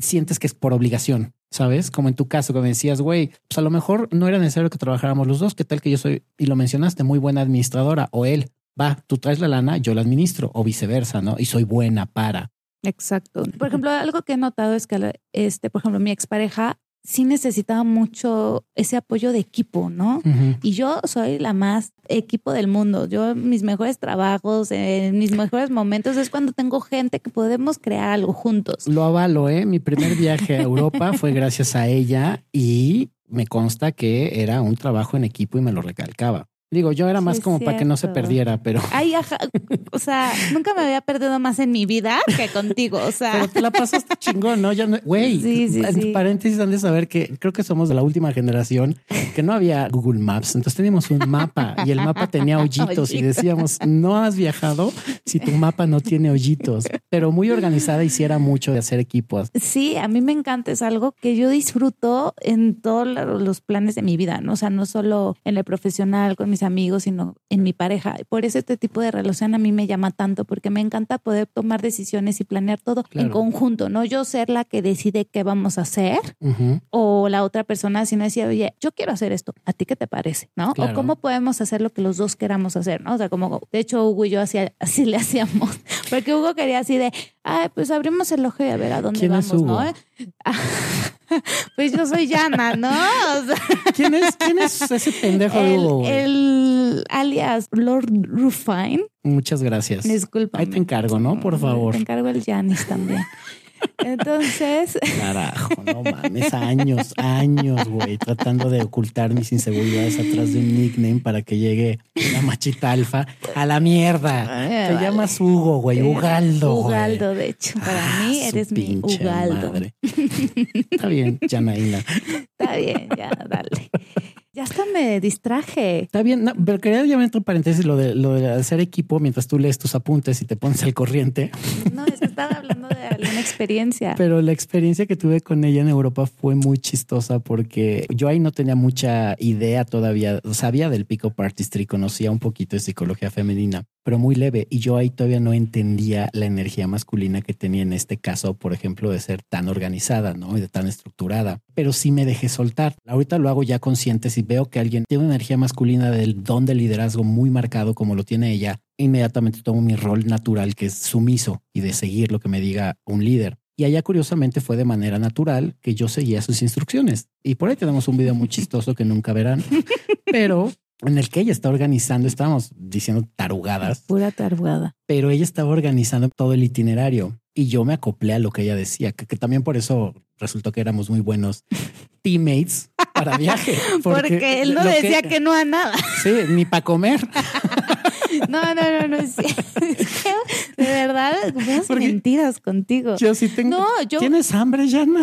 sientes que es por obligación. ¿Sabes? Como en tu caso, cuando decías, güey, pues a lo mejor no era necesario que trabajáramos los dos, ¿qué tal que yo soy, y lo mencionaste, muy buena administradora, o él, va, tú traes la lana, yo la administro, o viceversa, ¿no? Y soy buena para. Exacto. Por ejemplo, algo que he notado es que, este, por ejemplo, mi expareja sí necesitaba mucho ese apoyo de equipo, ¿no? Y yo soy la más equipo del mundo. Yo, mis mejores trabajos, en mis mejores momentos es cuando tengo gente que podemos crear algo juntos. Lo avalo, ¿eh? Mi primer viaje a Europa *laughs* fue gracias a ella y me consta que era un trabajo en equipo y me lo recalcaba. Digo, yo era más Sí, como para que no se perdiera, pero, Ay, ajá. O sea, nunca me había perdido más en mi vida que contigo. O sea, pero te la pasaste chingón, ¿no? Ya no, güey, Sí, sí, en paréntesis han de saber que creo que somos de la última generación que no había Google Maps, entonces teníamos un mapa y el mapa tenía *laughs* hoyitos y decíamos, no has viajado si tu mapa no tiene hoyitos, pero muy organizada y sí era mucho de hacer equipos. Sí, a mí me encanta, es algo que yo disfruto en todos los planes de mi vida, ¿no? O sea, no solo en el profesional con mis amigos, sino en mi pareja. Por eso este tipo de relación a mí me llama tanto, porque me encanta poder tomar decisiones y planear todo en conjunto, no yo ser la que decide qué vamos a hacer o la otra persona, sino decir, oye, yo quiero hacer esto, ¿a ti qué te parece? ¿No? Claro. O cómo podemos hacer lo que los dos queramos hacer, ¿no? O sea, como, de hecho, Hugo y yo así, así le hacíamos, *laughs* porque Hugo quería así de, ay, pues abrimos el ojo y a ver a dónde ¿Quién es vamos, Hugo? ¿no? *laughs* *laughs* pues yo soy Yana, ¿no? O sea, ¿Quién es, quién es ese pendejo de el, Hugo? el alias Lord Rufine, Muchas gracias. disculpa. Ahí te encargo, ¿no? Por favor. Te encargo el Janis también. Entonces, *laughs* Carajo, no mames, años, años, güey, tratando de ocultar mis inseguridades atrás de un nickname para que llegue la machita alfa a la mierda. Ay, Te vale. llamas Hugo, güey, Ugaldo. güey. Ugaldo, de hecho, para Ah, mí eres mi Ugaldo. madre. Está bien, Janaína. Está bien, ya, dale. Ya hasta me distraje. Está bien, no, pero quería llevar entre paréntesis lo de, lo de hacer equipo mientras tú lees tus apuntes y te pones al corriente. No, es que estaba hablando de alguna experiencia. *laughs* Pero la experiencia que tuve con ella en Europa fue muy chistosa porque yo ahí no tenía mucha idea todavía. Sabía del pick-up artistry, conocía un poquito de psicología femenina, pero muy leve. Y yo ahí todavía no entendía la energía masculina que tenía en este caso, por ejemplo, de ser tan organizada, ¿no? Y de tan estructurada. Pero sí me dejé soltar. Ahorita lo hago ya consciente. Si veo que alguien tiene una energía masculina del don de liderazgo muy marcado como lo tiene ella, inmediatamente tomo mi rol natural, que es sumiso y de seguir lo que me diga un líder. Y allá curiosamente fue de manera natural que yo seguía sus instrucciones. Y por ahí tenemos un video muy chistoso que nunca verán, *laughs* pero en el que ella está organizando, estábamos diciendo tarugadas, Pura tarugada. pero ella estaba organizando todo el itinerario y yo me acoplé a lo que ella decía, que, que también por eso resultó que éramos muy buenos teammates para viaje. *laughs* Porque, él no decía que... no a nada. Sí, ni para comer. *laughs* No, no, no, no. Es *laughs* que, de verdad, Porque- mentiras contigo. Yo sí tengo. No, yo- ¿Tienes hambre, Yana?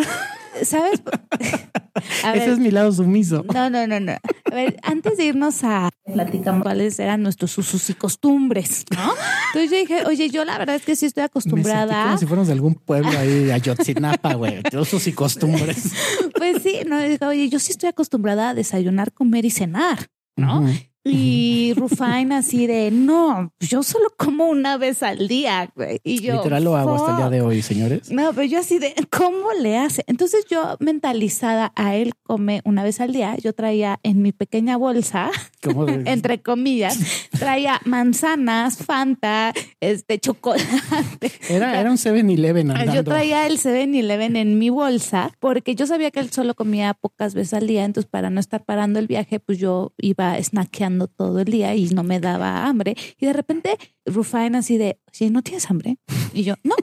¿Sabes? *laughs* *laughs* A Ese ver, es mi lado sumiso. No, no, no, no. A ver, antes de irnos a platicamos cuáles eran nuestros usos y costumbres, ¿no? Entonces yo dije, oye, yo la verdad es que sí estoy Me sentí acostumbrada. como si fuéramos de algún pueblo ahí, Ayotzinapa, güey. De usos y costumbres. Pues sí, no, dije, oye, yo sí estoy acostumbrada a desayunar, comer y cenar, ¿no? Ujú. Y Rufine así de, no, yo solo como una vez al día, güey. Y yo, Literal lo hago hasta el día de hoy, señores. No, pero yo así de, ¿cómo le hace? Entonces yo mentalizada a él come una vez al día, yo traía en mi pequeña bolsa, *laughs* entre comillas, traía manzanas, Fanta, este chocolate. Era, era un 7-Eleven andando. Yo traía el 7-Eleven en mi bolsa porque yo sabía que él solo comía pocas veces al día, entonces para no estar parando el viaje, pues yo iba snackeando todo el día y no me daba hambre. Y de repente Rufine así de, oye, ¿no tienes hambre? Y yo, no.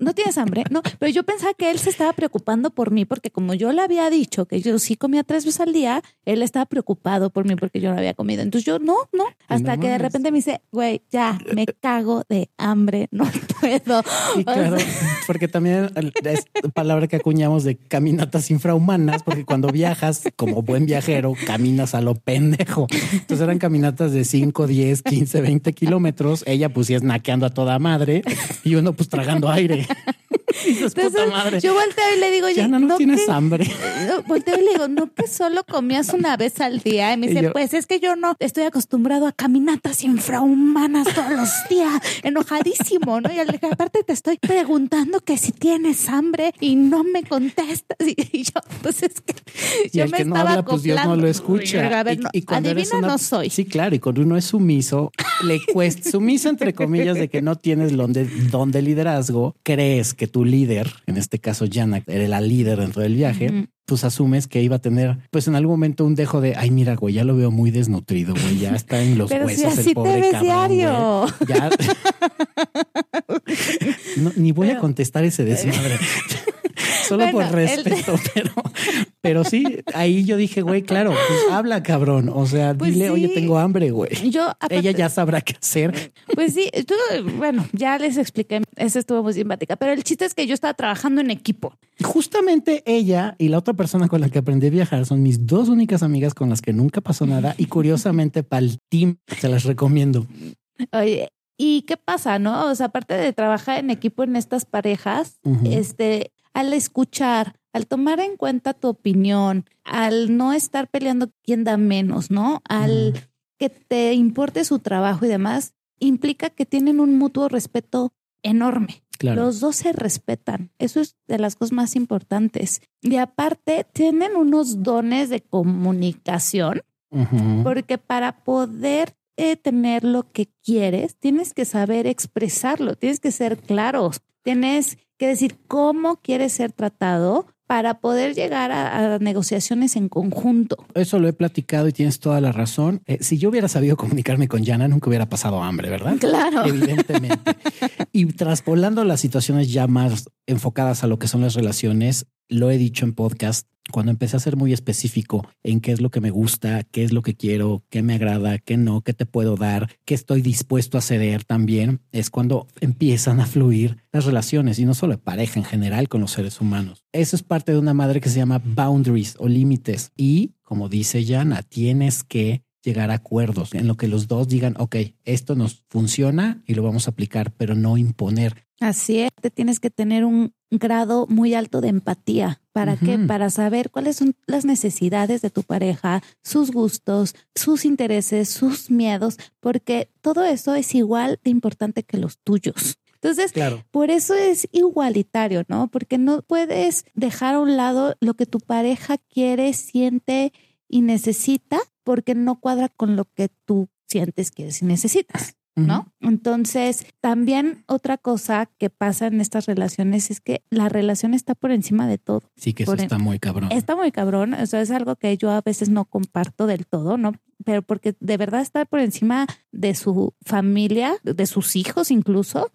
No tienes hambre, no, pero yo pensaba que él se estaba preocupando por mí porque como yo le había dicho que yo sí comía tres veces al día, él estaba preocupado por mí porque yo no había comido. Entonces yo no, no, hasta no que de repente me dice, güey, ya me cago de hambre, no Y claro, porque también es palabra que acuñamos de caminatas infrahumanas, porque cuando viajas como buen viajero, caminas a lo pendejo. Entonces eran caminatas de 5, 10, 15, 20 kilómetros. Ella pues sí snaqueando a toda madre y uno pues tragando aire. Dices, puta Entonces, madre. yo volteo y le digo, Ya no, no tienes que- hambre. Volteo y le digo, no que solo comías una vez al día. Y me Y dice, yo- pues es que yo no estoy acostumbrado a caminatas infrahumanas todos los días, enojadísimo, ¿no? Y aparte te estoy preguntando que si tienes hambre y no me contestas. Y, y yo, pues es que Y yo el me que no estaba habla, pues Dios no lo escucha. A ver, Y- no, y adivina una- no soy. Sí, claro. Y cuando uno es sumiso, le cuesta, sumiso entre comillas, de que no tienes don de, don de liderazgo, crees que tu líder, en este caso Jana, era la líder dentro del viaje, Ujú. pues asumes que iba a tener, pues en algún momento un dejo de, ay, mira, güey, ya lo veo muy desnutrido, güey, ya está en los *laughs* Pero si huesos así el pobre te ves cabrón, diario. güey. Ya. *laughs* No, ni voy a contestar ese *laughs* desmadre. Solo por el- respeto, *laughs* pero Pero sí, ahí yo dije, güey, claro, pues habla, cabrón. O sea, Pues dile, oye, tengo hambre, güey. Yo, aparte- Ella ya sabrá qué hacer. Pues sí, tú- bueno, ya les expliqué, esa estuvo muy simpática, pero el chiste es que yo estaba trabajando en equipo. Justamente ella y la otra persona con la que aprendí a viajar son mis dos únicas amigas con las que nunca pasó nada. Y curiosamente, para el team, se las recomiendo. Oye, ¿y qué pasa, no? O sea, aparte de trabajar en equipo en estas parejas, este, al escuchar, al tomar en cuenta tu opinión, al no estar peleando quién da menos, ¿no? Al que te importe su trabajo y demás, implica que tienen un mutuo respeto enorme. Claro. Los dos se respetan. Eso es de las cosas más importantes. Y aparte, tienen unos dones de comunicación, porque para poder eh, tener lo que quieres, tienes que saber expresarlo, tienes que ser claros, tienes que decir cómo quieres ser tratado para poder llegar a, a negociaciones en conjunto. Eso lo he platicado y tienes toda la razón. Eh, si yo hubiera sabido comunicarme con Yana, nunca hubiera pasado hambre, ¿verdad? Claro. Evidentemente. y traspolando las situaciones ya más enfocadas a lo que son las relaciones, lo he dicho en podcast, cuando empecé a ser muy específico en qué es lo que me gusta, qué es lo que quiero, qué me agrada, qué no, qué te puedo dar, qué estoy dispuesto a ceder también, es cuando empiezan a fluir las relaciones y no solo de pareja en general con los seres humanos. Eso es parte de una madre que se llama boundaries o límites y como dice Yana, tienes que llegar a acuerdos en lo que los dos digan, ok, esto nos funciona y lo vamos a aplicar, pero no imponer. Así es, te tienes que tener un grado muy alto de empatía. ¿Para qué? Para saber cuáles son las necesidades de tu pareja, sus gustos, sus intereses, sus miedos, porque todo eso es igual de importante que los tuyos. Entonces, Claro. por eso es igualitario, ¿no? Porque no puedes dejar a un lado lo que tu pareja quiere, siente y necesita, porque no cuadra con lo que tú sientes, quieres y necesitas. ¿No? Entonces, también otra cosa que pasa en estas relaciones es que la relación está por encima de todo. Sí, que eso Por- está muy cabrón. Está muy cabrón, o sea, es algo que yo a veces no comparto del todo, ¿no? Pero porque de verdad está por encima de su familia, de sus hijos incluso,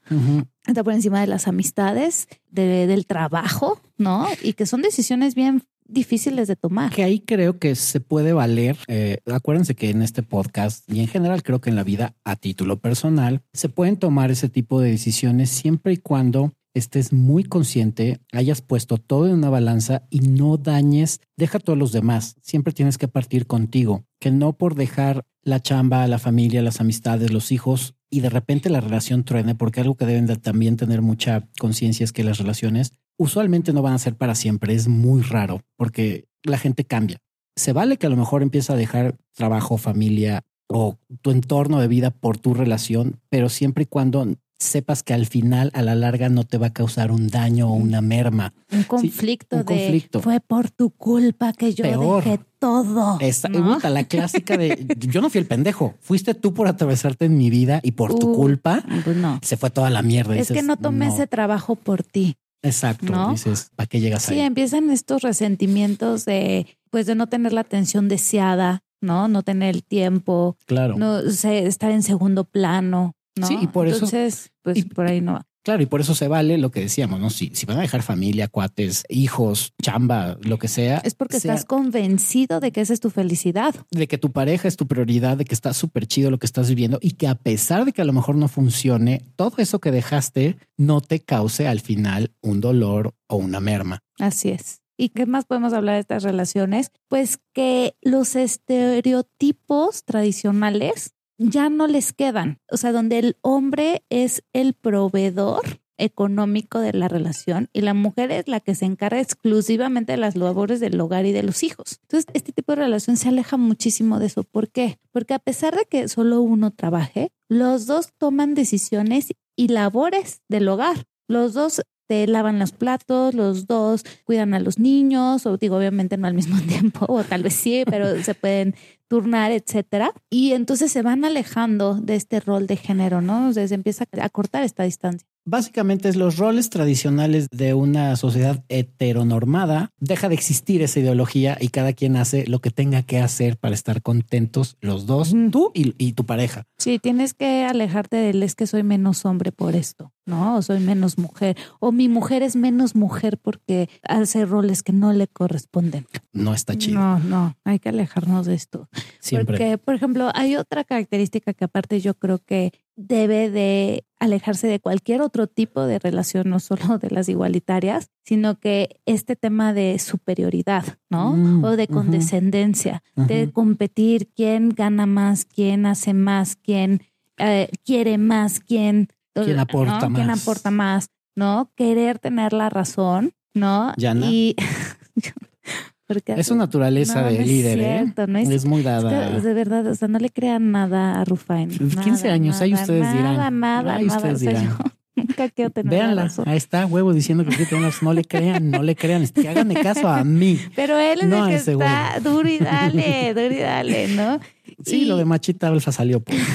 está por encima de las amistades, de- del trabajo, ¿no? Y que son decisiones bien difíciles de tomar. Que ahí creo que se puede valer. eh, acuérdense que en este podcast y en general creo que en la vida a título personal se pueden tomar ese tipo de decisiones siempre y cuando estés muy consciente, hayas puesto todo en una balanza y no dañes, deja a todos los demás. Siempre tienes que partir contigo, que no por dejar la chamba, la familia, las amistades, los hijos y de repente la relación truene, porque algo que deben de también tener mucha conciencia es que las relaciones usualmente no van a ser para siempre. Es muy raro porque la gente cambia. Se vale que a lo mejor empieza a dejar trabajo, familia o tu entorno de vida por tu relación, pero siempre y cuando sepas que al final, a la larga, no te va a causar un daño o una merma. Un conflicto un de conflicto. fue por tu culpa que yo Peor. dejé todo. Esa, ¿no? la clásica de *laughs* yo no fui el pendejo, fuiste tú por atravesarte en mi vida y por tu Uh, culpa Pues no. se fue toda la mierda. Es que Dices, no tomé ese trabajo por ti. Exacto. ¿no? Dices, ¿para qué llegas Sí, ahí? empiezan estos resentimientos de, pues, de no tener la atención deseada, ¿no? No tener el tiempo, Claro. no sé, estar en segundo plano, ¿no? Sí, y por eso- Entonces, pues y- por ahí no va. Claro, y por eso se vale lo que decíamos, ¿no? Si, si van a dejar familia, cuates, hijos, chamba, lo que sea. Es porque sea estás convencido de que esa es tu felicidad. de que tu pareja es tu prioridad, de que está súper chido lo que estás viviendo y que a pesar de que a lo mejor no funcione, todo eso que dejaste no te cause al final un dolor o una merma. Así es. ¿Y qué más podemos hablar de estas relaciones? Pues que los estereotipos tradicionales ya no les quedan. O sea, donde el hombre es el proveedor económico de la relación y la mujer es la que se encarga exclusivamente de las labores del hogar y de los hijos. Entonces, este tipo de relación se aleja muchísimo de eso. ¿Por qué? Porque a pesar de que solo uno trabaje, los dos toman decisiones y labores del hogar. Los dos te lavan los platos, los dos cuidan a los niños, o digo, obviamente no al mismo *laughs* tiempo, o tal vez sí, pero se pueden turnar, etcétera. Y entonces se van alejando de este rol de género, ¿no? O sea, se empieza a cortar esta distancia. Básicamente es los roles tradicionales de una sociedad heteronormada. Deja de existir esa ideología y cada quien hace lo que tenga que hacer para estar contentos los dos, tú y, tu pareja. Sí, tienes que alejarte del es que soy menos hombre por esto, ¿no? O soy menos mujer. O mi mujer es menos mujer porque hace roles que no le corresponden. No está chido. No, no, hay que alejarnos de esto. Siempre. Porque, por ejemplo, hay otra característica que aparte yo creo que debe de alejarse de cualquier otro tipo de relación, no solo de las igualitarias, sino que este tema de superioridad, ¿no? Mm, o de condescendencia, de competir, quién gana más, quién hace más, quién eh, quiere más, quién, ¿Quién aporta más. quién aporta más, ¿no? Querer tener la razón, ¿no? Yana. Y *laughs* Porque es su naturaleza no, de no líder, es, ¿eh? cierto, no es, es, muy dada. Es que, de verdad, o sea, no le crean nada a Rufain. 15 años, ahí ustedes nada, dirán. Nada, nada, ahí nada. ustedes o sea, dirán. yo *laughs* nunca quiero tener la Véanla, ahí está, huevo diciendo que. No le crean, no le crean, que háganme caso a mí. Pero él es el que ese está duro y dale, duro y dale, ¿no? Sí, Y- lo de machita alfa salió por. *laughs*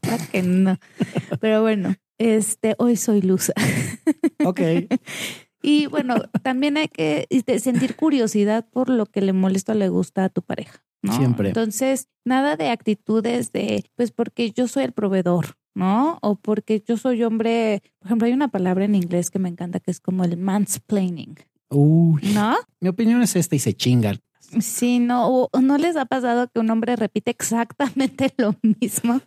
Claro que no. Pero bueno, este, hoy soy luz. Ok. *laughs* Y bueno, también hay que este, sentir curiosidad por lo que le molesta o le gusta a tu pareja. ¿no? Siempre. Entonces, nada de actitudes de, pues porque yo soy el proveedor, ¿no? O porque yo soy hombre. Por ejemplo, hay una palabra en inglés que me encanta que es como el mansplaining, Uy, ¿no? mi opinión es esta y se chingan. Sí, no, o no les ha pasado que un hombre repite exactamente *laughs* lo mismo,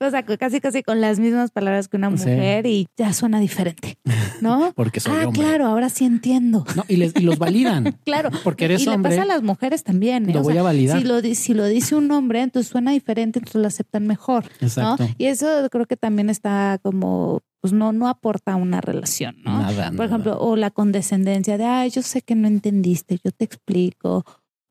o sea, casi casi con las mismas palabras que una Sí. mujer y ya suena diferente, ¿no? *laughs* Porque soy ah, hombre. claro, ahora sí entiendo. No, y, les, y los validan. *laughs* Claro, Porque eres y hombre. le pasa a las mujeres también. ¿eh? Lo O voy a validar. Si lo, si lo dice un hombre, entonces suena diferente, entonces lo aceptan mejor. Exacto. ¿no? Y eso creo que también está como, pues no, no aporta una relación, ¿no? Nada, Por nada. ejemplo, o la condescendencia de, ay, yo sé que no entendiste, yo te explico,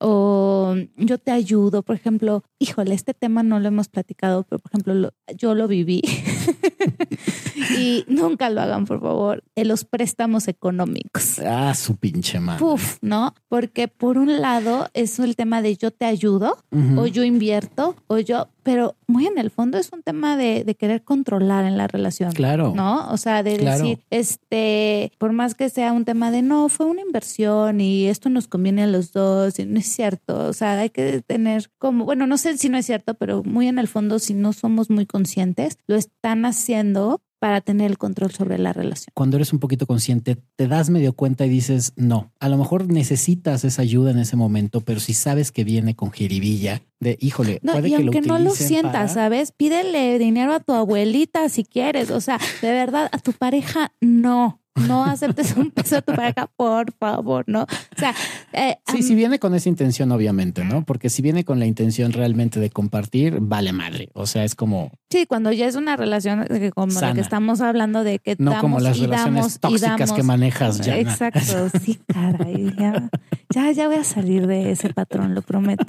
o yo te ayudo. Por ejemplo, híjole, este tema no lo hemos platicado, pero por ejemplo, lo- yo lo viví. *laughs* *laughs* y nunca lo hagan, por favor, en los préstamos económicos. Ah, su pinche madre. Puf, ¿no? Porque por un lado es el tema de yo te ayudo, o yo invierto, o yo, pero muy en el fondo es un tema de, de querer controlar en la relación. Claro. ¿No? O sea, de Claro. decir, este, por más que sea un tema de no, fue una inversión y esto nos conviene a los dos, y no es cierto. O sea, hay que tener como, bueno, no sé si no es cierto, pero muy en el fondo, si no somos muy conscientes, lo están haciendo para tener el control sobre la relación. Cuando eres un poquito consciente, te das medio cuenta y dices, no, a lo mejor necesitas esa ayuda en ese momento, pero si sabes que viene con jiribilla de, híjole, No, puede y que aunque lo no lo sientas, para- ¿sabes? Pídele dinero a tu abuelita si quieres. O sea, de verdad, a tu pareja no. No aceptes un peso a tu pareja, por favor, ¿no? O sea, eh, Sí, si viene con esa intención, obviamente, ¿no? Porque si viene con la intención realmente de compartir, vale madre. O sea, es como sí, cuando ya es una relación eh, como la Sana. que estamos hablando de que no damos como las y relaciones damos y tóxicas damos. que manejas ya. Exacto, sí, caray. Ya, ya, ya voy a salir de ese patrón, lo prometo.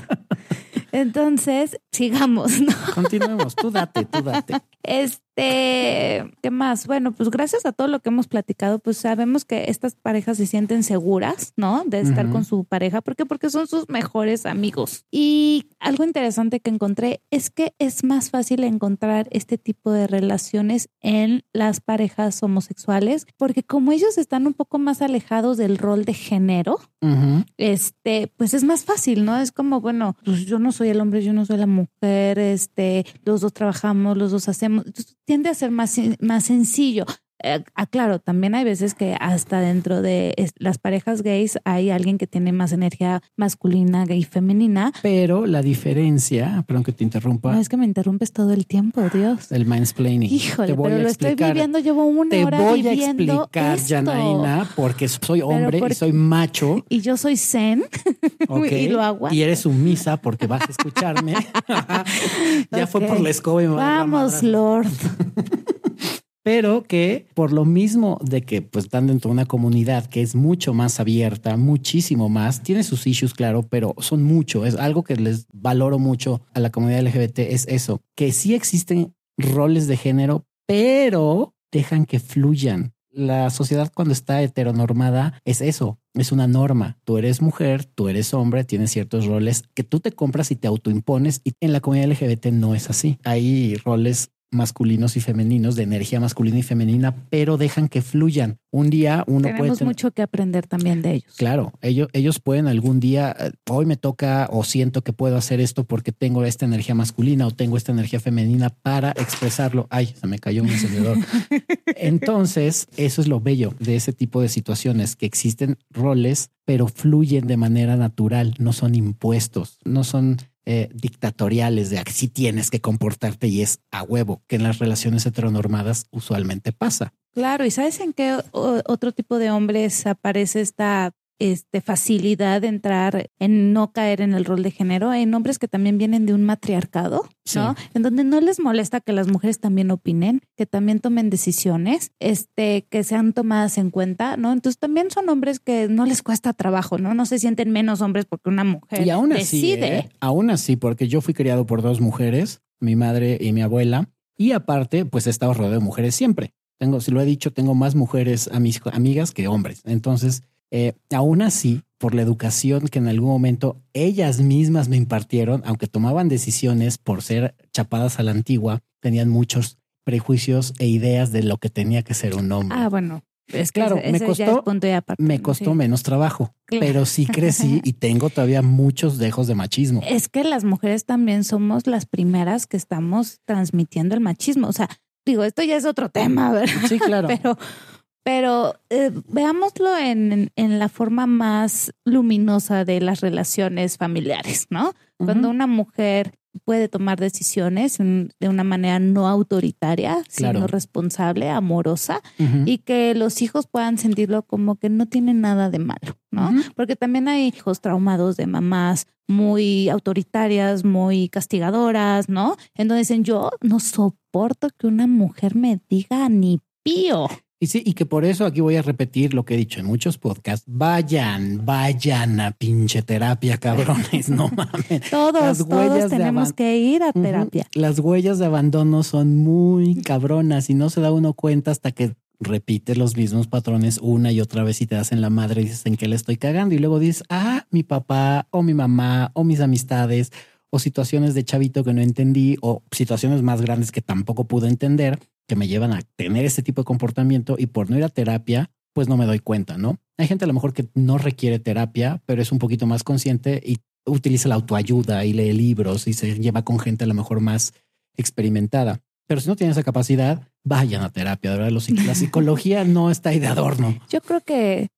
Entonces, sigamos, ¿no? Continuemos, tú date, tú date. Este, ¿qué más? Bueno, pues gracias a todo lo que hemos platicado, pues sabemos que estas parejas se sienten seguras, ¿no? De estar con su pareja. ¿Por qué? Porque son sus mejores amigos. Y algo interesante que encontré es que es más fácil encontrar este tipo de relaciones en las parejas homosexuales, porque como ellos están un poco más alejados del rol de género, este, pues es más fácil, ¿no? Es como, bueno, pues yo no soy el hombre, yo no soy la mujer, este, los dos trabajamos, los dos hacemos, tiende a ser más, más sencillo. Eh, ah, claro, también hay veces que hasta dentro de las parejas gays hay alguien que tiene más energía masculina y femenina. Pero la diferencia, perdón que te interrumpa, No es que me interrumpes todo el tiempo, Dios. el mansplaining. Híjole, Te voy pero a lo estoy viviendo, llevo una Te hora voy a explicar, esto. Janaína, porque soy hombre porque- y soy macho. Y yo soy zen. *laughs* Y lo aguanto. Y eres sumisa porque vas a escucharme. *laughs* *laughs* ya fue por la escoba y me Vamos. Lord. Pero que por lo mismo de que pues están dentro de una comunidad que es mucho más abierta, muchísimo más, tiene sus issues, claro, pero son mucho. Es algo que les valoro mucho a la comunidad LGBT, es eso, que sí existen roles de género, pero dejan que fluyan. La sociedad cuando está heteronormada es eso, es una norma. Tú eres mujer, tú eres hombre, tienes ciertos roles que tú te compras y te autoimpones y en la comunidad LGBT no es así. Hay roles masculinos y femeninos, de energía masculina y femenina, pero dejan que fluyan. Un día uno Tenemos puede... mucho que aprender también de ellos. Claro, ellos, ellos pueden algún día, eh, hoy me toca o siento que puedo hacer esto porque tengo esta energía masculina o tengo esta energía femenina para expresarlo. Ay, se me cayó un encendedor. *laughs* Entonces, eso es lo bello de ese tipo de situaciones, que existen roles, pero fluyen de manera natural, no son impuestos, no son eh, dictatoriales de así tienes que comportarte y es a huevo, que en las relaciones heteronormadas usualmente pasa. Claro, y ¿sabes en qué otro tipo de hombres aparece esta este, facilidad de entrar en no caer en el rol de género? En hombres que también vienen de un matriarcado, ¿no? En donde no les molesta que las mujeres también opinen, que también tomen decisiones, este, que sean tomadas en cuenta, ¿no? Entonces también son hombres que no les cuesta trabajo, ¿no? No se sienten menos hombres porque una mujer Y aún así, decide. ¿eh? aún así, porque yo fui criado por dos mujeres, mi madre y mi abuela, y aparte, pues he estado rodeado de mujeres siempre. Tengo, si lo he dicho, tengo más mujeres a mis amigas que hombres. Entonces, eh, aún así, por la educación que en algún momento ellas mismas me impartieron, aunque tomaban decisiones por ser chapadas a la antigua, tenían muchos prejuicios e ideas de lo que tenía que ser un hombre. Ah, bueno. Es que Claro, ese- me ese costó- menos trabajo, Claro. pero sí crecí *laughs* y tengo todavía muchos dejos de machismo. Es que las mujeres también somos las primeras que estamos transmitiendo el machismo. O sea, digo, esto ya es otro tema, ¿verdad? Sí, claro. *laughs* Pero, pero eh, veámoslo en, en la forma más luminosa de las relaciones familiares, ¿no? Cuando una mujer puede tomar decisiones en- de una manera no autoritaria, Claro. sino responsable, amorosa, y que los hijos puedan sentirlo como que no tienen nada de malo, ¿no? Porque también hay hijos traumados de mamás muy autoritarias, muy castigadoras, ¿no? En donde dicen, yo no soporto que una mujer me diga ni pío. Y sí, y que por eso aquí voy a repetir lo que he dicho en muchos podcasts. Vayan, vayan a pinche terapia, cabrones. No mames. *laughs* Todos, Las huellas todos tenemos que ir a terapia. Las huellas de abandono son muy cabronas y no se da uno cuenta hasta que repites los mismos patrones una y otra vez y te das en la madre y dices en qué le estoy cagando y luego dices, ah, mi papá o mi mamá o mis amistades o situaciones de chavito que no entendí o situaciones más grandes que tampoco pude entender que me llevan a tener este tipo de comportamiento y por no ir a terapia, pues no me doy cuenta, ¿no? Hay gente a lo mejor que no requiere terapia, pero es un poquito más consciente y utiliza la autoayuda y lee libros y se lleva con gente a lo mejor más experimentada. Pero si no tienen esa capacidad, vayan a terapia. De verdad, Los- la *laughs* psicología no está ahí de adorno. Yo creo que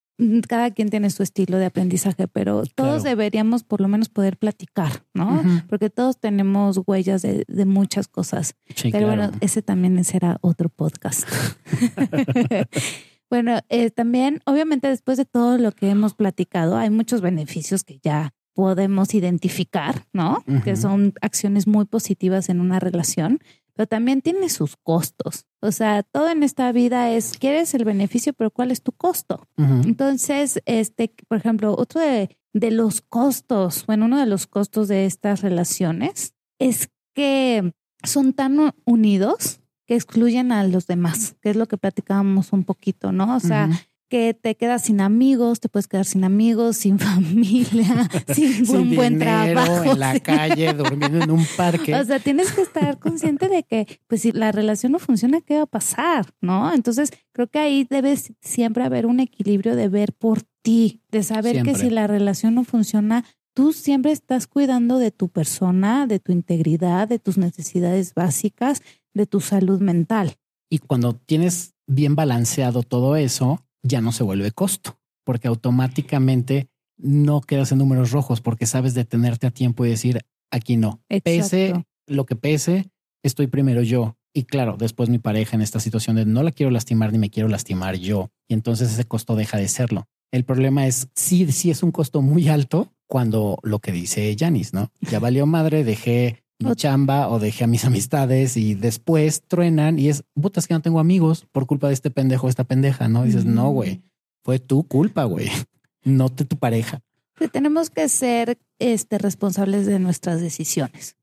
cada quien tiene su estilo de aprendizaje, pero todos Claro. deberíamos por lo menos poder platicar, ¿no? Porque todos tenemos huellas de, de muchas cosas. Sí, Pero claro. bueno, ese también será otro podcast. *laughs* *laughs* bueno, eh, también, obviamente, después de todo lo que hemos platicado, hay muchos beneficios que ya podemos identificar, ¿no? Que son acciones muy positivas en una relación, pero también tiene sus costos. O sea, todo en esta vida es, quieres el beneficio, pero ¿cuál es tu costo? Entonces, este, por ejemplo, otro de, de los costos, bueno, uno de los costos de estas relaciones es que son tan unidos que excluyen a los demás, que es lo que platicábamos un poquito, ¿no? O sea. Que te quedas sin amigos, te puedes quedar sin amigos, sin *laughs* familia, *laughs* sin, Sin un buen dinero, trabajo. en la calle, durmiendo en un parque. O sea, tienes que estar *laughs* consciente de que, pues, si la relación no funciona, ¿qué va a pasar? ¿No? Entonces, creo que ahí debes siempre haber un equilibrio de ver por ti, de saber que si la relación no funciona, tú siempre estás cuidando de tu persona, de tu integridad, de tus necesidades básicas, de tu salud mental. Y cuando tienes bien balanceado todo eso, ya no se vuelve costo, porque automáticamente no quedas en números rojos porque sabes detenerte a tiempo y decir, aquí no. Pese lo que pese, estoy primero yo. Y claro, después mi pareja en esta situación de no la quiero lastimar ni me quiero lastimar yo. Y entonces ese costo deja de serlo. El problema es sí, sí es un costo muy alto cuando lo que dice Janis, ¿no? Ya valió madre, dejé mi chamba o dejé a mis amistades y después truenan y es putas que no tengo amigos por culpa de este pendejo, esta pendeja, ¿no? dices, Mm. no, güey, fue tu culpa, güey, no de tu pareja. Que tenemos que ser este, responsables de nuestras decisiones.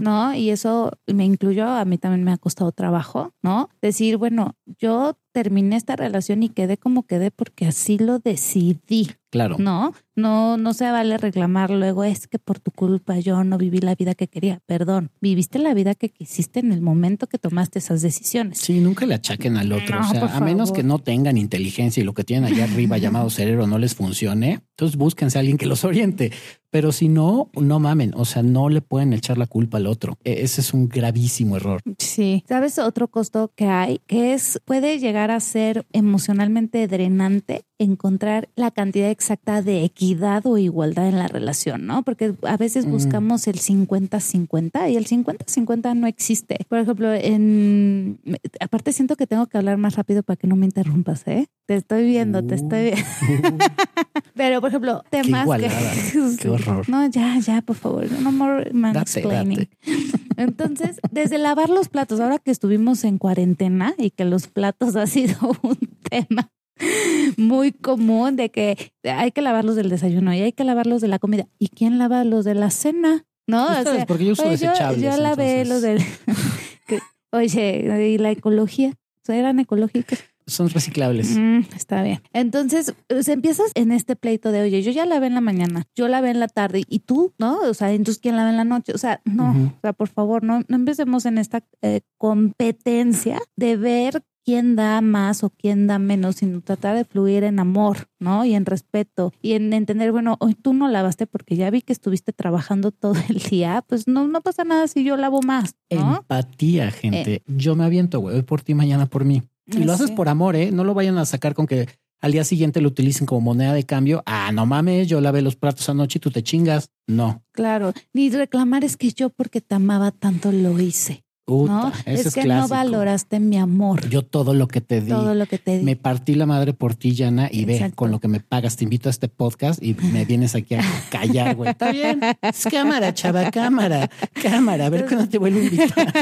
¿no? Y eso me incluyó, a mí también me ha costado trabajo, ¿no? Decir, bueno, yo terminé esta relación y quedé como quedé porque así lo decidí. Claro. No, no, no se vale reclamar luego, es que por tu culpa yo no viví la vida que quería. Perdón, viviste la vida que quisiste en el momento que tomaste esas decisiones. Sí, nunca le achaquen al otro. No, o sea, a menos que no tengan inteligencia y lo que tienen allá arriba *laughs* llamado cerebro no les funcione, entonces búsquense a alguien que los oriente. Pero si no, no mamen. O sea, no le pueden echar la culpa al otro. E- Ese es un gravísimo error. Sí. ¿Sabes otro costo que hay? Que es, puede llegar a ser emocionalmente drenante encontrar la cantidad exacta de equidad o igualdad en la relación, ¿no? Porque a veces Mm. buscamos el 50-50 y el 50-50 no existe. Por ejemplo, en... Aparte siento que tengo que hablar más rápido para que no me interrumpas, ¿eh? Te estoy viendo, te estoy viendo. *laughs* Pero, por ejemplo, temas igualada, que... *laughs* qué horror. No, ya, ya, por favor. No more mansplaining. *laughs* Entonces, desde lavar los platos, ahora que estuvimos en cuarentena y que los platos ha sido un tema *laughs* muy común de que hay que lavar los del desayuno y hay que lavar los de la comida. ¿Y quién lava los de la cena? ¿No? O Ustedes, sea, porque yo uso oye, yo, desechables. yo lavé entonces los del... *laughs* oye, ¿y la ecología? ¿Eran ecológicos? Son reciclables. Mm, está bien. Entonces, pues, empiezas en este pleito de, oye, yo ya lavé en la mañana, yo lavé en la tarde y tú, ¿no? O sea, entonces, ¿quién lava en la noche? O sea, no, o sea, por favor, no, no empecemos en esta eh, competencia de ver quién da más o quién da menos, sino tratar de fluir en amor, ¿no? Y en respeto y en entender, bueno, hoy tú no lavaste porque ya vi que estuviste trabajando *laughs* todo el día, pues no, no pasa nada si yo lavo más, ¿no? Empatía, gente. Yo me aviento, güey, hoy por ti, mañana por mí. Y lo haces por amor, ¿eh? No lo vayan a sacar con que al día siguiente lo utilicen como moneda de cambio. Ah, no mames, yo lavé los platos anoche y tú te chingas. No. Claro, ni reclamar es que yo porque te amaba tanto lo hice. Puta, ¿no? Es, es, que no valoraste mi amor, Yo todo lo que te di. todo lo que te di. Me partí la madre por ti, Yana, y ve con lo que me pagas. Te invito a este podcast y me vienes aquí a callar, güey. Está bien. Es cámara, chava, cámara, cámara. A ver cuándo te vuelvo a invitar.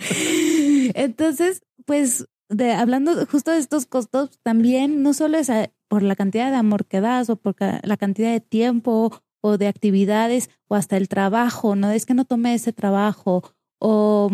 *laughs* Entonces, pues, de, hablando justo de estos costos, también no solo es a- por la cantidad de amor que das o por ca- la cantidad de tiempo o de actividades o hasta el trabajo, ¿no? Es que no tomé ese trabajo o,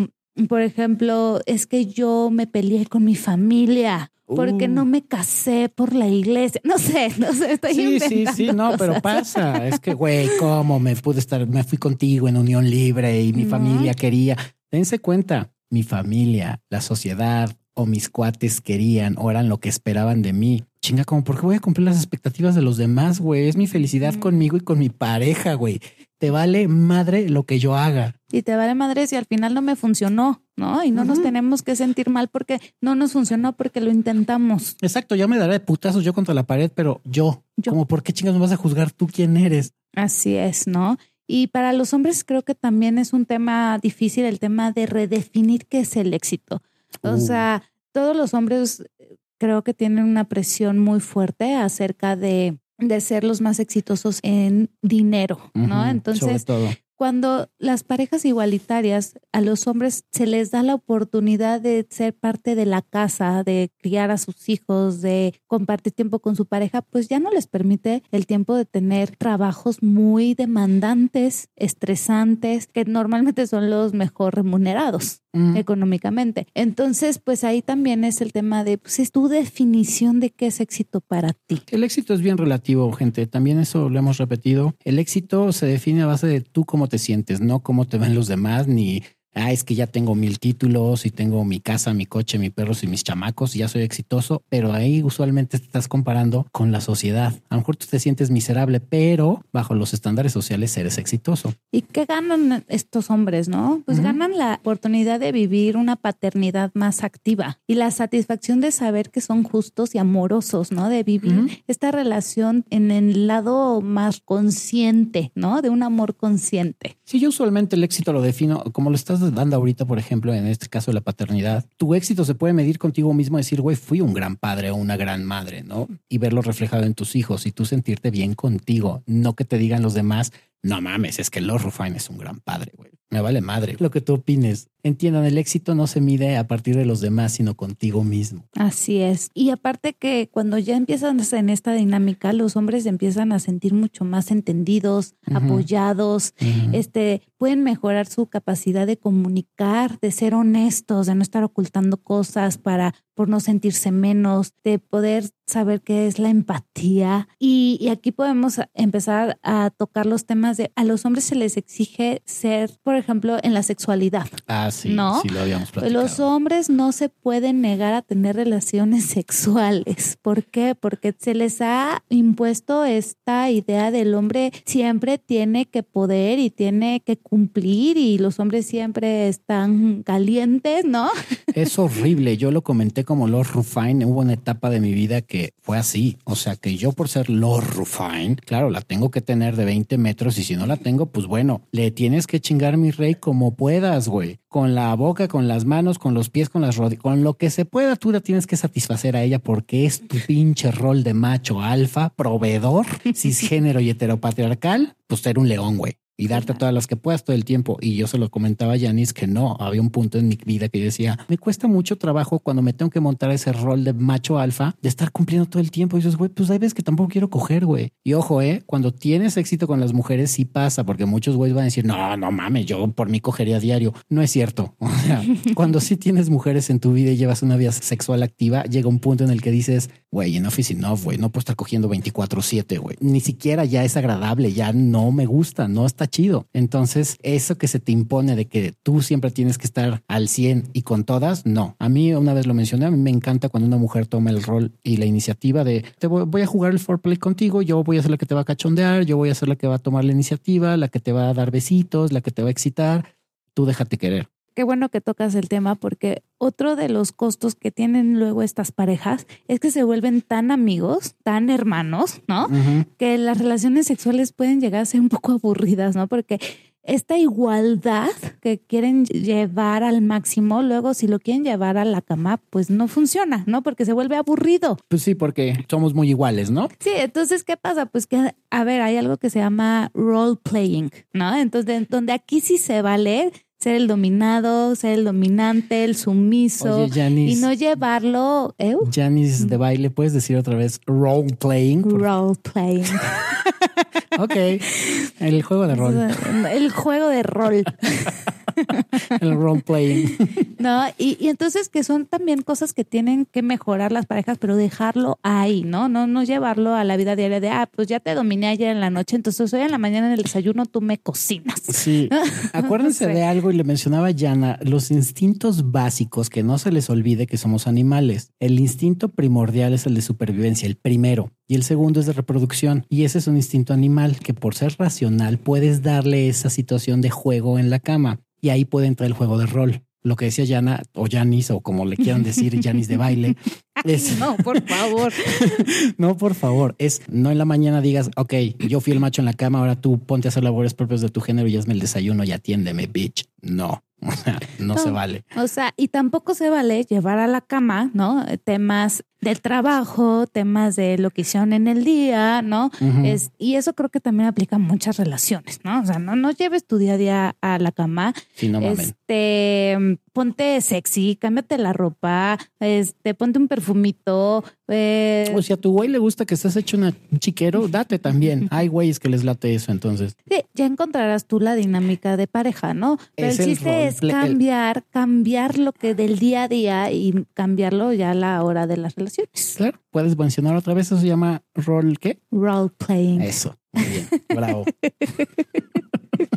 por ejemplo, es que yo me peleé con mi familia porque Uh. no me casé por la iglesia. No sé, no sé, estoy Sí, sí, inventando sí, no, pero pasa. *laughs* Es que, güey, ¿cómo me pude estar? Me fui contigo en unión libre y mi No. familia quería. Dense cuenta, mi familia, la sociedad o mis cuates querían o eran lo que esperaban de mí. Chinga, como, ¿por qué voy a cumplir las expectativas de los demás, güey? Es mi felicidad Ujú. conmigo y con mi pareja, güey. Te vale madre lo que yo haga. Y te vale madre si al final no me funcionó, ¿no? Y no nos tenemos que sentir mal porque no nos funcionó porque lo intentamos. Exacto, yo me daré de putazos yo contra la pared, pero yo, Yo. como, ¿por qué chingas me vas a juzgar tú quién eres? Así es, ¿no? Y para los hombres creo que también es un tema difícil el tema de redefinir qué es el éxito. O Uh. sea, todos los hombres eh, creo que tienen una presión muy fuerte acerca de, de ser los más exitosos en dinero, ¿no? Ujú, Entonces, sobre todo. Cuando las parejas igualitarias a los hombres se les da la oportunidad de ser parte de la casa, de criar a sus hijos, de compartir tiempo con su pareja, pues ya no les permite el tiempo de tener trabajos muy demandantes, estresantes, que normalmente son los mejor remunerados Mm. económicamente. Entonces, pues ahí también es el tema de, pues es tu definición de qué es éxito para ti. El éxito es bien relativo, gente. También eso lo hemos repetido. El éxito se define a base de tú cómo te sientes, no cómo te ven los demás, ni, ah, es que ya tengo mil títulos y tengo mi casa, mi coche, mis perros y mis chamacos y ya soy exitoso. Pero ahí usualmente te estás comparando con la sociedad. A lo mejor tú te sientes miserable, pero bajo los estándares sociales eres exitoso. ¿Y qué ganan estos hombres, no? Pues ganan la oportunidad de vivir una paternidad más activa y la satisfacción de saber que son justos y amorosos, ¿no? De vivir esta relación en el lado más consciente, ¿no? De un amor consciente. Sí, yo usualmente el éxito lo defino como lo estás dando ahorita, por ejemplo, en este caso de la paternidad. Tu éxito se puede medir contigo mismo, decir, güey, fui un gran padre o una gran madre, ¿no? Y verlo reflejado en tus hijos y tú sentirte bien contigo, no que te digan los demás, no mames, es que Lord Rufine es un gran padre, güey. Me vale madre lo que tú opines. Entiendan, el éxito no se mide a partir de los demás, sino contigo mismo. Así es. Y aparte que cuando ya empiezan en esta dinámica, los hombres empiezan a sentir mucho más entendidos, apoyados, este, pueden mejorar su capacidad de comunicar, de ser honestos, de no estar ocultando cosas para por no sentirse menos, de poder saber qué es la empatía. Y, aquí podemos empezar a tocar los temas de a los hombres se les exige ser, por ejemplo, en la sexualidad. Ah, sí, ¿no? sí lo habíamos platicado. Los hombres no se pueden negar a tener relaciones *laughs* sexuales. ¿Por qué? Porque se les ha impuesto esta idea del hombre siempre tiene que poder y tiene que cumplir y los hombres siempre están calientes, ¿no? Es horrible. Yo lo comenté como Lord Rufine. Hubo una etapa de mi vida que fue así. O sea que yo por ser Lord Rufine, claro, la tengo que tener de 20 metros y si no la tengo, pues bueno, le tienes que chingar mi rey como puedas, güey. Con la boca, con las manos, con los pies, con las rodillas, con lo que se pueda, tú la tienes que satisfacer a ella porque es tu pinche rol de macho alfa, proveedor, *laughs* cisgénero y heteropatriarcal, pues ser un león, güey y darte todas las que puedas todo el tiempo. Y yo se lo comentaba a Yanis que no, había un punto en mi vida que yo decía, me cuesta mucho trabajo cuando me tengo que montar ese rol de macho alfa, de estar cumpliendo todo el tiempo. Y dices, güey, pues hay veces que tampoco quiero coger, güey. Y ojo, eh, cuando tienes éxito con las mujeres, sí pasa, porque muchos güeyes van a decir, no, no mames, yo por mí cogería diario. No es cierto. *laughs* O sea, *laughs* cuando sí tienes mujeres en tu vida y llevas una vida sexual activa, llega un punto en el que dices, güey, en office no, güey, no puedo estar cogiendo 24-7, güey. Ni siquiera ya es agradable, ya no me gusta, no está chido. Entonces, eso que se te impone de que tú siempre tienes que estar al 100 y con todas, no. A mí, una vez lo mencioné, a mí me encanta cuando una mujer toma el rol y la iniciativa de te voy, a jugar el foreplay contigo, yo voy a ser la que te va a cachondear, yo voy a ser la que va a tomar la iniciativa, la que te va a dar besitos, la que te va a excitar. Tú déjate querer qué bueno que tocas el tema porque otro de los costos que tienen luego estas parejas es que se vuelven tan amigos, tan hermanos, ¿no? Que las relaciones sexuales pueden llegar a ser un poco aburridas, ¿no? Porque esta igualdad que quieren llevar al máximo, luego si lo quieren llevar a la cama, pues no funciona, ¿no? Porque se vuelve aburrido. Pues sí, porque somos muy iguales, ¿no? Sí, entonces, ¿qué pasa? Pues que, a ver, hay algo que se llama role playing, ¿no? Entonces, donde aquí sí se vale ser el dominado, ser el dominante, el sumiso y no llevarlo. ¿eh? Janice de baile, puedes decir otra vez role playing. Role playing. *laughs* ok, el juego de rol. El juego de rol. *laughs* *laughs* el role playing. *laughs* No, y, y, entonces que son también cosas que tienen que mejorar las parejas, pero dejarlo ahí, ¿no? No, no llevarlo a la vida diaria de, ah, pues ya te dominé ayer en la noche, entonces hoy en la mañana en el desayuno tú me cocinas. Sí. *laughs* Acuérdense de algo y le mencionaba Yana, los instintos básicos, que no se les olvide que somos animales. El instinto primordial es el de supervivencia, el primero. Y el segundo es de reproducción. Y ese es un instinto animal que por ser racional puedes darle esa situación de juego en la cama y ahí puede entrar el juego de rol. Lo que decía Yana o Janis o como le quieran decir, Janis de baile. *laughs* Es, *laughs* no, por favor. *laughs* no, por favor. Es no en la mañana digas, ok, yo fui el macho en la cama, ahora tú ponte a hacer labores propias de tu género y hazme el desayuno y atiéndeme, bitch. No, *laughs* o sea, no, se vale. O sea, y tampoco se vale llevar a la cama, ¿no? Temas del trabajo, temas de lo que hicieron en el día, ¿no? es, y eso creo que también aplica a muchas relaciones, ¿no? O sea, no, no lleves tu día a día a la cama. Sí, no este, ponte sexy, cámbiate la ropa, este, ponte un perfumito. Eh. O si a tu güey le gusta que estés hecho un chiquero, date también. *laughs* Hay güeyes que les late eso, entonces. Sí, ya encontrarás tú la dinámica de pareja, ¿no? Pero el chiste es cambiar, cambiar lo que del día a día y cambiarlo ya a la hora de las relaciones. Claro, puedes mencionar otra vez, eso se llama role, ¿qué? Role playing. Eso, muy bien, bravo. *laughs*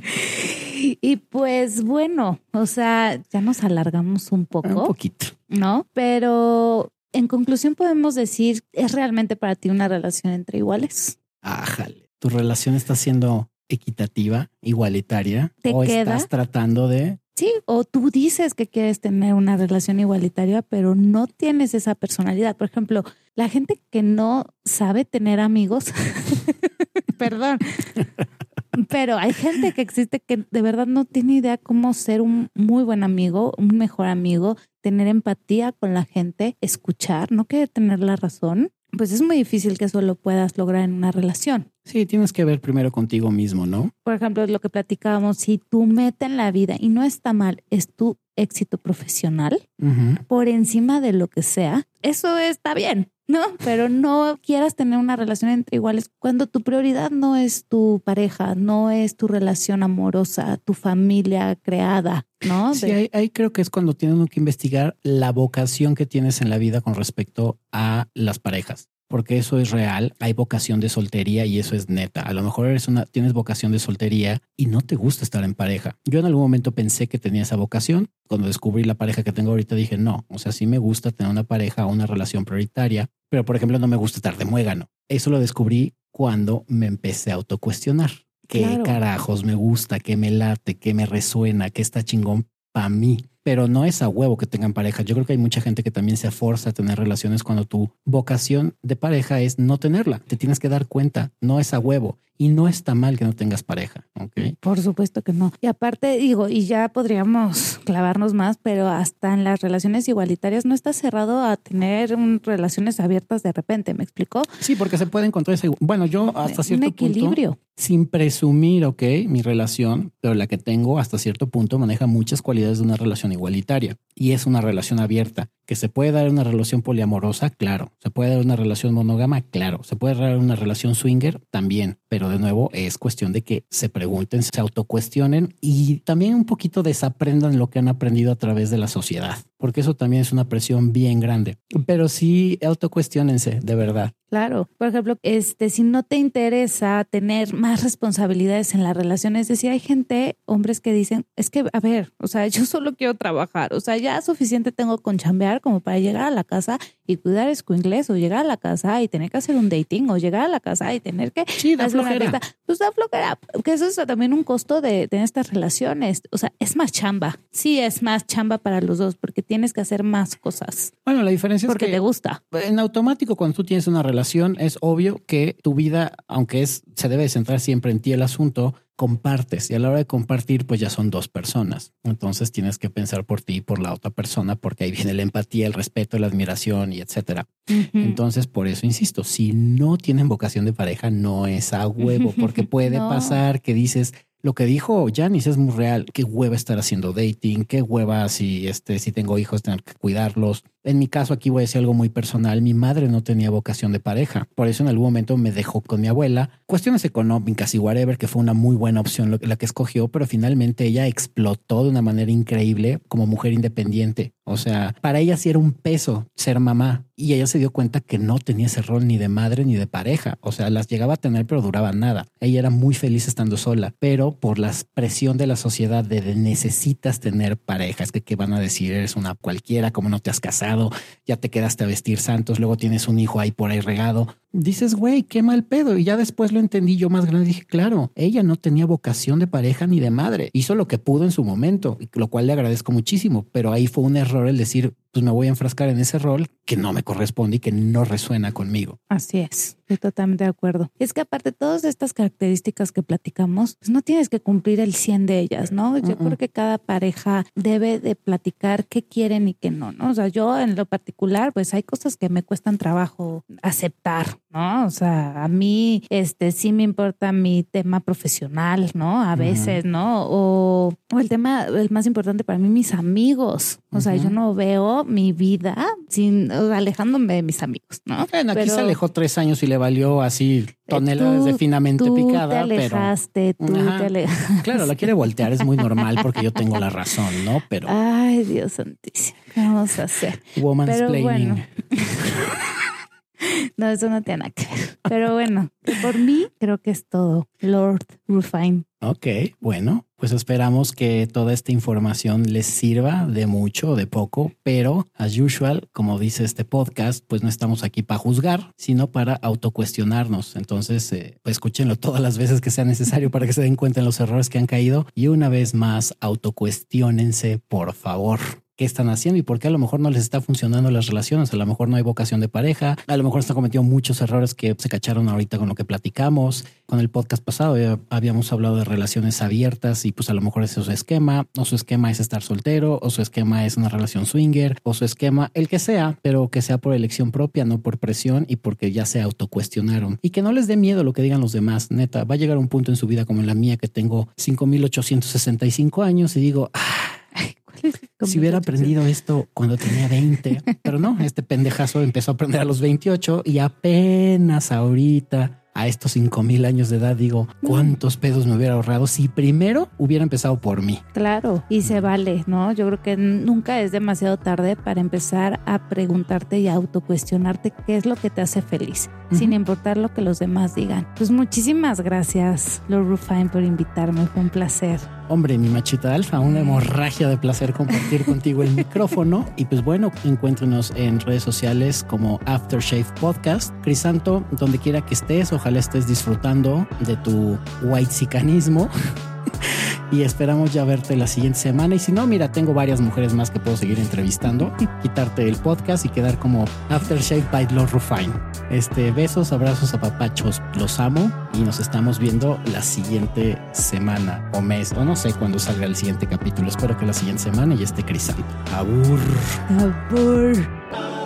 *laughs* y pues bueno, o sea, ya nos alargamos un poco. Un poquito. ¿No? Pero en conclusión podemos decir, ¿es realmente para ti una relación entre iguales? Ájale, tu relación está siendo equitativa, igualitaria, o estás tratando de Sí, o tú dices que quieres tener una relación igualitaria, pero no tienes esa personalidad. Por ejemplo, la gente que no sabe tener amigos, *laughs* perdón, pero hay gente que existe que de verdad no tiene idea cómo ser un muy buen amigo, un mejor amigo, tener empatía con la gente, escuchar, no quiere tener la razón. Pues es muy difícil que eso lo puedas lograr en una relación. Sí, tienes que ver primero contigo mismo, ¿no? Por ejemplo, lo que platicábamos, si tu meta en la vida, y no está mal, es tu éxito profesional, por encima de lo que sea, eso está bien, ¿no? Pero no quieras tener una relación entre iguales cuando tu prioridad no es tu pareja, no es tu relación amorosa, tu familia creada, ¿no? Sí, ahí, ahí creo que es cuando tienen que investigar la vocación que tienes en la vida con respecto a las parejas porque eso es real. Hay vocación de soltería y eso es neta. A lo mejor eres una, tienes vocación de soltería y no te gusta estar en pareja. Yo en algún momento pensé que tenía esa vocación. Cuando descubrí la pareja que tengo ahorita dije no. O sea, sí me gusta tener una pareja o una relación prioritaria, pero por ejemplo no me gusta estar de muégano. Eso lo descubrí cuando me empecé a autocuestionar. ¿Qué carajos me gusta? ¿Qué me late? ¿Qué me resuena? ¿Qué está chingón para mí? Pero no es a huevo que tengan pareja. Yo creo que hay mucha gente que también se forza a tener relaciones cuando tu vocación de pareja es no tenerla. Te tienes que dar cuenta, no es a huevo y no está mal que no tengas pareja. ¿ok? Por supuesto que no. Y aparte, digo, y ya podríamos *laughs* clavarnos más, pero hasta en las relaciones igualitarias no está cerrado a tener relaciones abiertas de repente. ¿Me explicó? Sí, porque se puede encontrar ese. Bueno, yo hasta cierto Un equilibrio. punto, sin presumir, ok, mi relación, pero la que tengo hasta cierto punto maneja muchas cualidades de una relación igualitaria y es una relación abierta. Que se puede dar una relación poliamorosa, claro. Se puede dar una relación monógama, claro. Se puede dar una relación swinger, también. Pero de nuevo, es cuestión de que se pregunten, se autocuestionen y también un poquito desaprendan lo que han aprendido a través de la sociedad, porque eso también es una presión bien grande. Pero sí, autocuestionense, de verdad. Claro. Por ejemplo, este, si no te interesa tener más responsabilidades en la relación, es decir, hay gente, hombres que dicen, es que, a ver, o sea, yo solo quiero trabajar, o sea, ya suficiente tengo con chambear como para llegar a la casa y cuidar inglés o llegar a la casa y tener que hacer un dating o llegar a la casa y tener que Sí, da hacer una fiesta. Pues da flojera, que eso es también un costo de tener estas relaciones. O sea, es más chamba. Sí, es más chamba para los dos porque tienes que hacer más cosas Bueno, la diferencia porque es que te gusta. en automático cuando tú tienes una relación es obvio que tu vida, aunque es se debe de centrar siempre en ti el asunto, compartes y a la hora de compartir pues ya son dos personas. Entonces tienes que pensar por ti y por la otra persona porque ahí viene la empatía, el respeto, la admiración y etcétera. Entonces, por eso insisto, si no tienen vocación de pareja, no es a huevo, porque *laughs* puede No. pasar que dices, lo que dijo Janice es muy real, qué hueva estar haciendo dating, qué hueva si, este, si tengo hijos tener que cuidarlos. En mi caso, aquí voy a decir algo muy personal, mi madre no tenía vocación de pareja, por eso en algún momento me dejó con mi abuela. Cuestiones económicas y whatever, que fue una muy buena opción la que escogió, pero finalmente ella explotó de una manera increíble como mujer independiente. O sea, para ella sí era un peso ser mamá y ella se dio cuenta que no tenía ese rol ni de madre ni de pareja. O sea, las llegaba a tener, pero duraba nada. Ella era muy feliz estando sola, pero por la presión de la sociedad de, de necesitas tener pareja, es que qué van a decir, eres una cualquiera, como no te has casado, ya te quedaste a vestir santos, luego tienes un hijo ahí por ahí regado. Dices, güey, qué mal pedo. Y ya después lo entendí yo más grande. Dije, claro, ella no tenía vocación de pareja ni de madre. Hizo lo que pudo en su momento, lo cual le agradezco muchísimo. Pero ahí fue un error el decir, pues me voy a enfrascar en ese rol que no me corresponde y que no resuena conmigo. Así es, estoy totalmente de acuerdo. Es que aparte todas estas características que platicamos, pues no tienes que cumplir el 100 de ellas, ¿no? Yo creo que cada pareja debe de platicar qué quieren y qué no, ¿no? O sea, yo en lo particular, pues hay cosas que me cuestan trabajo aceptar, ¿no? O sea, a mí, este, sí me importa mi tema profesional, ¿no? A veces, ¿no? O, o el tema, el más importante para mí, mis amigos. O sea, yo no veo mi vida sin, alejándome de mis amigos, ¿no? Bueno, aquí Pero- se alejó tres años y le valió así toneladas tú- de finamente tú picada, te pero alejaste, tú Ajá. te alejaste. claro, la quiere voltear, es muy normal porque yo tengo la razón, ¿no? Pero Ay, Dios santísimo, ¿qué vamos a hacer? woman's Pero planning. bueno. *laughs* No, eso no tiene nada que ver. Pero bueno, por mí creo que es todo. Lord Rufine. Ok, bueno, pues esperamos que toda esta información les sirva de mucho o de poco, pero as usual, como dice este podcast, pues no estamos aquí para juzgar, sino para autocuestionarnos. Entonces, eh, pues escúchenlo todas las veces que sea necesario para que se den cuenta de los errores que han caído y una vez más, autocuestionense, por favor. ¿Qué están haciendo y por qué a lo mejor no les está funcionando las relaciones? A lo mejor no hay vocación de pareja, a lo mejor están cometiendo muchos errores que se cacharon ahorita con lo que platicamos. Con el podcast pasado ya habíamos hablado de relaciones abiertas y pues a lo mejor ese es su esquema, o su esquema es estar soltero, o su esquema es una relación swinger, o su esquema, el que sea, pero que sea por elección propia, no por presión y porque ya se autocuestionaron. Y que no les dé miedo lo que digan los demás. Neta, va a llegar un punto en su vida como en la mía que tengo 5865 años y digo, "Ah. *laughs* si hubiera aprendido esto cuando tenía 20, *laughs* pero no, este pendejazo empezó a aprender a los 28 y apenas ahorita a estos cinco mil años de edad digo, ¿cuántos pedos me hubiera ahorrado si primero hubiera empezado por mí? Claro, y se vale, ¿no? Yo creo que nunca es demasiado tarde para empezar a preguntarte y a autocuestionarte qué es lo que te hace feliz, sin importar lo que los demás digan. Pues muchísimas gracias, Lord Rufine, por invitarme, fue un placer. Hombre, mi machita alfa, una hemorragia de placer compartir contigo el micrófono. Y pues bueno, encuéntrenos en redes sociales como Aftershave Podcast. Crisanto, donde quiera que estés, ojalá estés disfrutando de tu white *laughs* y esperamos ya verte la siguiente semana. Y si no, mira, tengo varias mujeres más que puedo seguir entrevistando, quitarte el podcast y quedar como Aftershave by Lord Rufine. Este, besos, abrazos a papachos, los amo y nos estamos viendo la siguiente semana o mes, o no sé cuándo salga el siguiente capítulo. Espero que la siguiente semana y esté crisando. Abur. Abur.